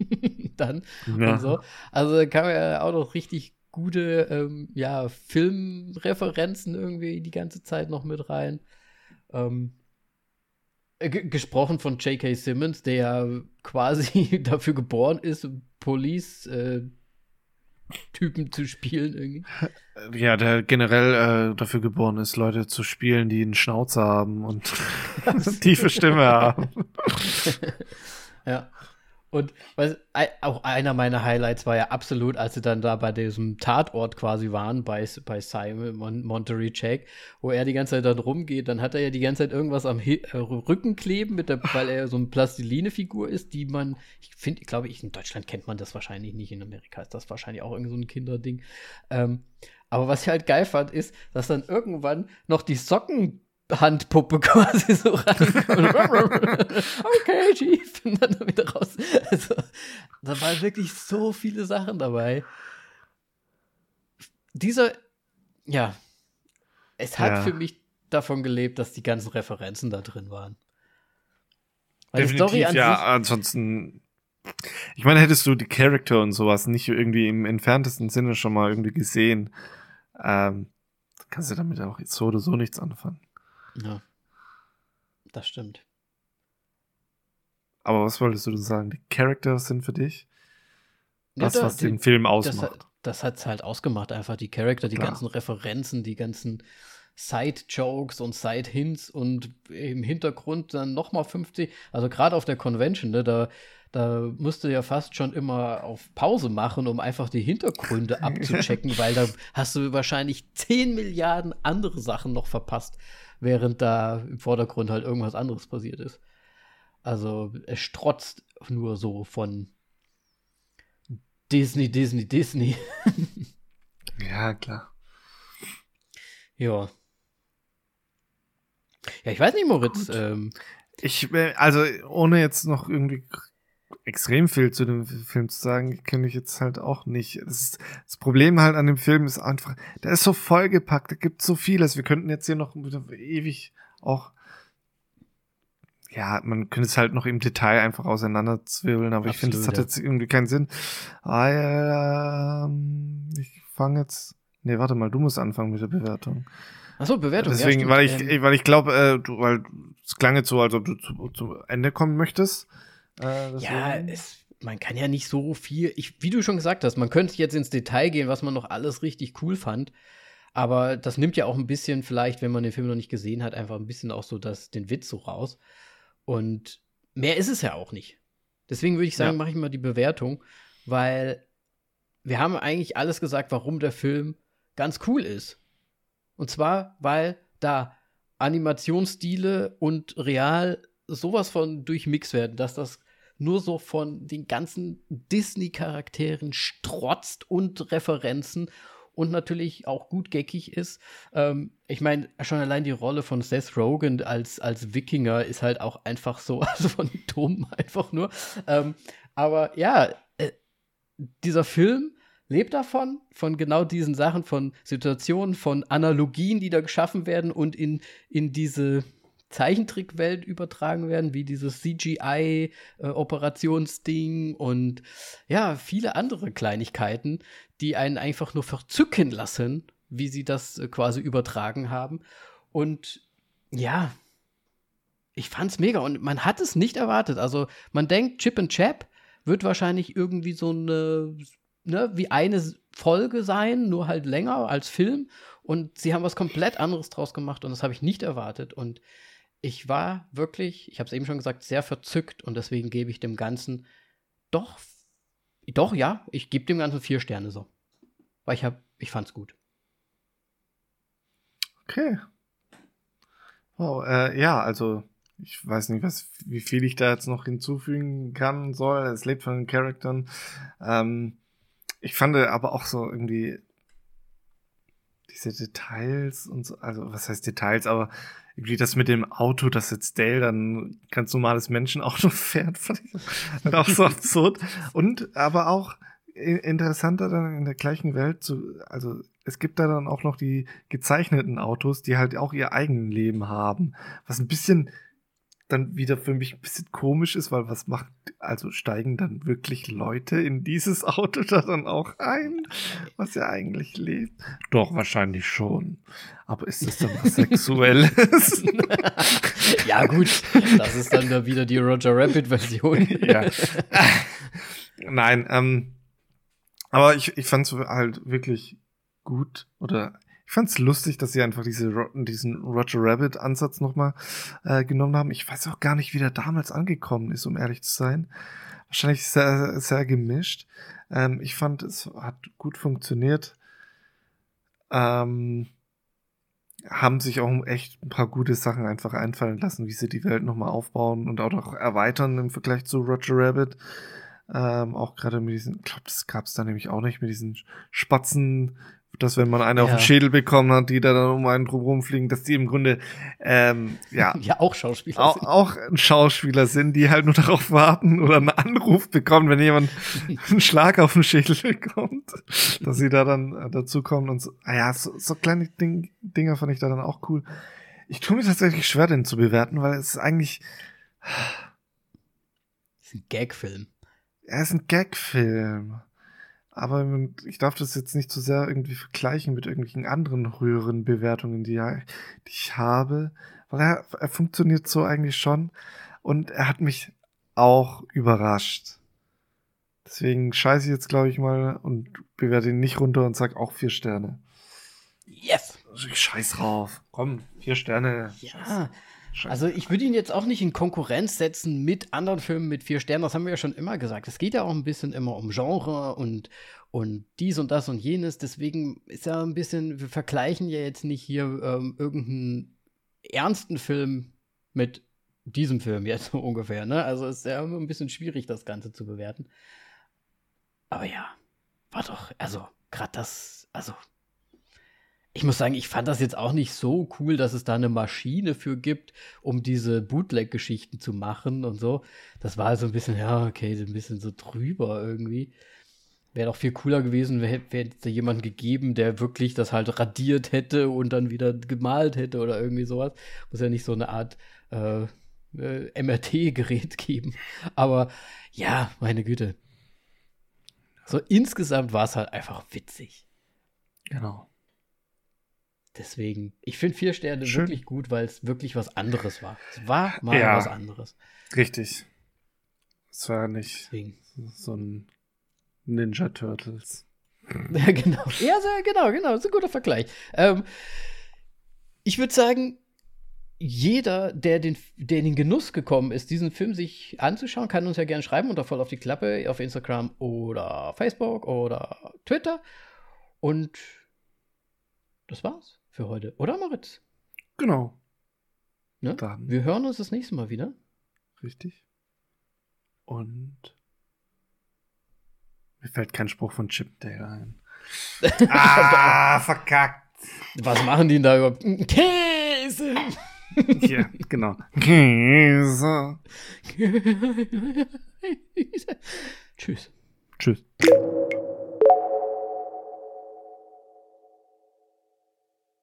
dann ja. und so. Also da kam ja auch noch richtig gute ähm, ja, Filmreferenzen irgendwie die ganze Zeit noch mit rein. Ähm, äh, gesprochen von J.K. Simmons, der ja quasi dafür geboren ist, Police äh, Typen zu spielen irgendwie. Ja, der generell äh, dafür geboren ist, Leute zu spielen, die einen Schnauzer haben und tiefe Stimme haben. ja. Und was, auch einer meiner Highlights war ja absolut, als sie dann da bei diesem Tatort quasi waren, bei, bei Simon Mon Monterey Jack, wo er die ganze Zeit dann rumgeht, dann hat er ja die ganze Zeit irgendwas am He äh, Rücken kleben, mit der, weil er so eine Plastiline-Figur ist, die man, ich finde, glaube ich, in Deutschland kennt man das wahrscheinlich nicht, in Amerika ist das wahrscheinlich auch irgendwie so ein Kinderding. Ähm, aber was ich halt geil fand, ist, dass dann irgendwann noch die Socken Handpuppe quasi so rein. okay, Chief. Und dann wieder raus. Also, da waren wirklich so viele Sachen dabei. Dieser, ja, es hat ja. für mich davon gelebt, dass die ganzen Referenzen da drin waren. Weil Definitiv, die Story an ja, ansonsten ich meine, hättest du die Charakter und sowas nicht irgendwie im entferntesten Sinne schon mal irgendwie gesehen, ähm, kannst du damit auch so oder so nichts anfangen. Ja. Das stimmt. Aber was wolltest du sagen? Die Characters sind für dich das, ja, da, was die, den Film ausmacht. Das, hat es halt ausgemacht, einfach die Charakter, die Klar. ganzen Referenzen, die ganzen Side-Jokes und Side-Hints und im Hintergrund dann nochmal 50. Also gerade auf der Convention, ne, da, da musst du ja fast schon immer auf Pause machen, um einfach die Hintergründe abzuchecken, weil da hast du wahrscheinlich 10 Milliarden andere Sachen noch verpasst während da im Vordergrund halt irgendwas anderes passiert ist. Also es strotzt nur so von Disney, Disney, Disney. ja, klar. Ja. Ja, ich weiß nicht, Moritz. Ähm, ich, äh, also ohne jetzt noch irgendwie extrem viel zu dem Film zu sagen, kenne ich jetzt halt auch nicht. Das, ist, das, Problem halt an dem Film ist einfach, der ist so vollgepackt, da gibt so vieles. Wir könnten jetzt hier noch ewig auch, ja, man könnte es halt noch im Detail einfach auseinanderzwirbeln, aber Absolut, ich finde, das hat jetzt irgendwie keinen Sinn. Ah, ähm, ich fange jetzt, nee, warte mal, du musst anfangen mit der Bewertung. Achso, Bewertung. Deswegen, ja, weil ich, ähm, weil ich glaube, äh, du, weil es klang jetzt so, als ob du zu, zu Ende kommen möchtest. Äh, ja, es, man kann ja nicht so viel. Ich, wie du schon gesagt hast, man könnte jetzt ins Detail gehen, was man noch alles richtig cool fand. Aber das nimmt ja auch ein bisschen, vielleicht, wenn man den Film noch nicht gesehen hat, einfach ein bisschen auch so das, den Witz so raus. Und mehr ist es ja auch nicht. Deswegen würde ich sagen, ja. mache ich mal die Bewertung, weil wir haben eigentlich alles gesagt, warum der Film ganz cool ist. Und zwar, weil da Animationsstile und real sowas von durchmix werden, dass das nur so von den ganzen Disney-Charakteren strotzt und Referenzen und natürlich auch gut geckig ist. Ähm, ich meine, schon allein die Rolle von Seth Rogen als, als Wikinger ist halt auch einfach so, also von dumm einfach nur. Ähm, aber ja, äh, dieser Film lebt davon, von genau diesen Sachen, von Situationen, von Analogien, die da geschaffen werden und in, in diese Zeichentrickwelt übertragen werden, wie dieses CGI-Operationsding äh, und ja, viele andere Kleinigkeiten, die einen einfach nur verzücken lassen, wie sie das äh, quasi übertragen haben. Und ja, ich fand's mega und man hat es nicht erwartet. Also man denkt, Chip and Chap wird wahrscheinlich irgendwie so eine, ne, wie eine Folge sein, nur halt länger als Film. Und sie haben was komplett anderes draus gemacht und das habe ich nicht erwartet. Und ich war wirklich, ich habe es eben schon gesagt, sehr verzückt und deswegen gebe ich dem Ganzen doch, doch ja, ich gebe dem Ganzen vier Sterne so. Weil ich habe, ich fand's gut. Okay. Wow, äh, ja, also ich weiß nicht, was, wie viel ich da jetzt noch hinzufügen kann soll. Es lebt von den Charakteren. Ähm, ich fand aber auch so irgendwie diese Details und so, also was heißt Details, aber irgendwie das mit dem Auto, dass jetzt Dale dann ganz normales Menschenauto fährt, fand ich auch so absurd. Und aber auch interessanter dann in der gleichen Welt zu, also es gibt da dann auch noch die gezeichneten Autos, die halt auch ihr eigenes Leben haben, was ein bisschen dann wieder für mich ein bisschen komisch ist, weil was macht, also steigen dann wirklich Leute in dieses Auto da dann auch ein, was ja eigentlich lebt? Doch, wahrscheinlich schon. Aber ist das dann was Sexuelles? ja, gut, das ist dann da wieder die Roger Rabbit-Version. ja. Nein, ähm, aber ich, ich fand es halt wirklich gut oder ich fand es lustig, dass sie einfach diese, diesen Roger Rabbit-Ansatz nochmal äh, genommen haben. Ich weiß auch gar nicht, wie der damals angekommen ist, um ehrlich zu sein. Wahrscheinlich sehr, sehr gemischt. Ähm, ich fand, es hat gut funktioniert. Ähm, haben sich auch echt ein paar gute Sachen einfach einfallen lassen, wie sie die Welt nochmal aufbauen und auch noch erweitern im Vergleich zu Roger Rabbit. Ähm, auch gerade mit diesen, ich glaube, das gab es da nämlich auch nicht, mit diesen Spatzen, dass wenn man eine ja. auf den Schädel bekommen hat, die da dann um einen drum rumfliegen, dass die im Grunde ähm, ja, ja auch Schauspieler auch, sind. auch Schauspieler sind, die halt nur darauf warten oder einen Anruf bekommen, wenn jemand einen Schlag auf den Schädel bekommt, dass sie da dann äh, dazu kommen und so. Ah ja, so, so kleine Ding, Dinger fand ich da dann auch cool. Ich tue mir tatsächlich schwer, den zu bewerten, weil es ist eigentlich. Das ist ein Gagfilm. Er ist ein Gagfilm. Aber ich darf das jetzt nicht zu so sehr irgendwie vergleichen mit irgendwelchen anderen höheren Bewertungen, die, ja, die ich habe. Weil er, er funktioniert so eigentlich schon. Und er hat mich auch überrascht. Deswegen scheiße ich jetzt, glaube ich, mal und bewerte ihn nicht runter und sag auch vier Sterne. Yes! Ich scheiß drauf. Komm, vier Sterne. Ja, also ich würde ihn jetzt auch nicht in Konkurrenz setzen mit anderen Filmen mit vier Sternen, das haben wir ja schon immer gesagt. Es geht ja auch ein bisschen immer um Genre und, und dies und das und jenes. Deswegen ist ja ein bisschen, wir vergleichen ja jetzt nicht hier ähm, irgendeinen ernsten Film mit diesem Film jetzt ungefähr. Ne? Also ist ja immer ein bisschen schwierig, das Ganze zu bewerten. Aber ja, war doch, also gerade das, also ich muss sagen, ich fand das jetzt auch nicht so cool, dass es da eine Maschine für gibt, um diese Bootleg-Geschichten zu machen und so. Das war so ein bisschen, ja, okay, so ein bisschen so drüber irgendwie. Wäre doch viel cooler gewesen, hätte es da jemanden gegeben, der wirklich das halt radiert hätte und dann wieder gemalt hätte oder irgendwie sowas. Muss ja nicht so eine Art äh, äh, MRT-Gerät geben. Aber ja, meine Güte. So insgesamt war es halt einfach witzig. Genau. Deswegen, ich finde vier Sterne Schön. wirklich gut, weil es wirklich was anderes war. Es war mal ja, was anderes. Richtig. Es war nicht Deswegen. so ein Ninja Turtles. Ja, genau. Ja, so, genau, genau. Das ist ein guter Vergleich. Ähm, ich würde sagen, jeder, der, den, der in den Genuss gekommen ist, diesen Film sich anzuschauen, kann uns ja gerne schreiben unter voll auf die Klappe auf Instagram oder Facebook oder Twitter. Und das war's für heute, oder Moritz? Genau. Ne? Dann. Wir hören uns das nächste Mal wieder. Richtig. Und mir fällt kein Spruch von Chip Dale ein. ah, verkackt. Was machen die denn da überhaupt? Käse! Ja, genau. Käse. Tschüss. Tschüss.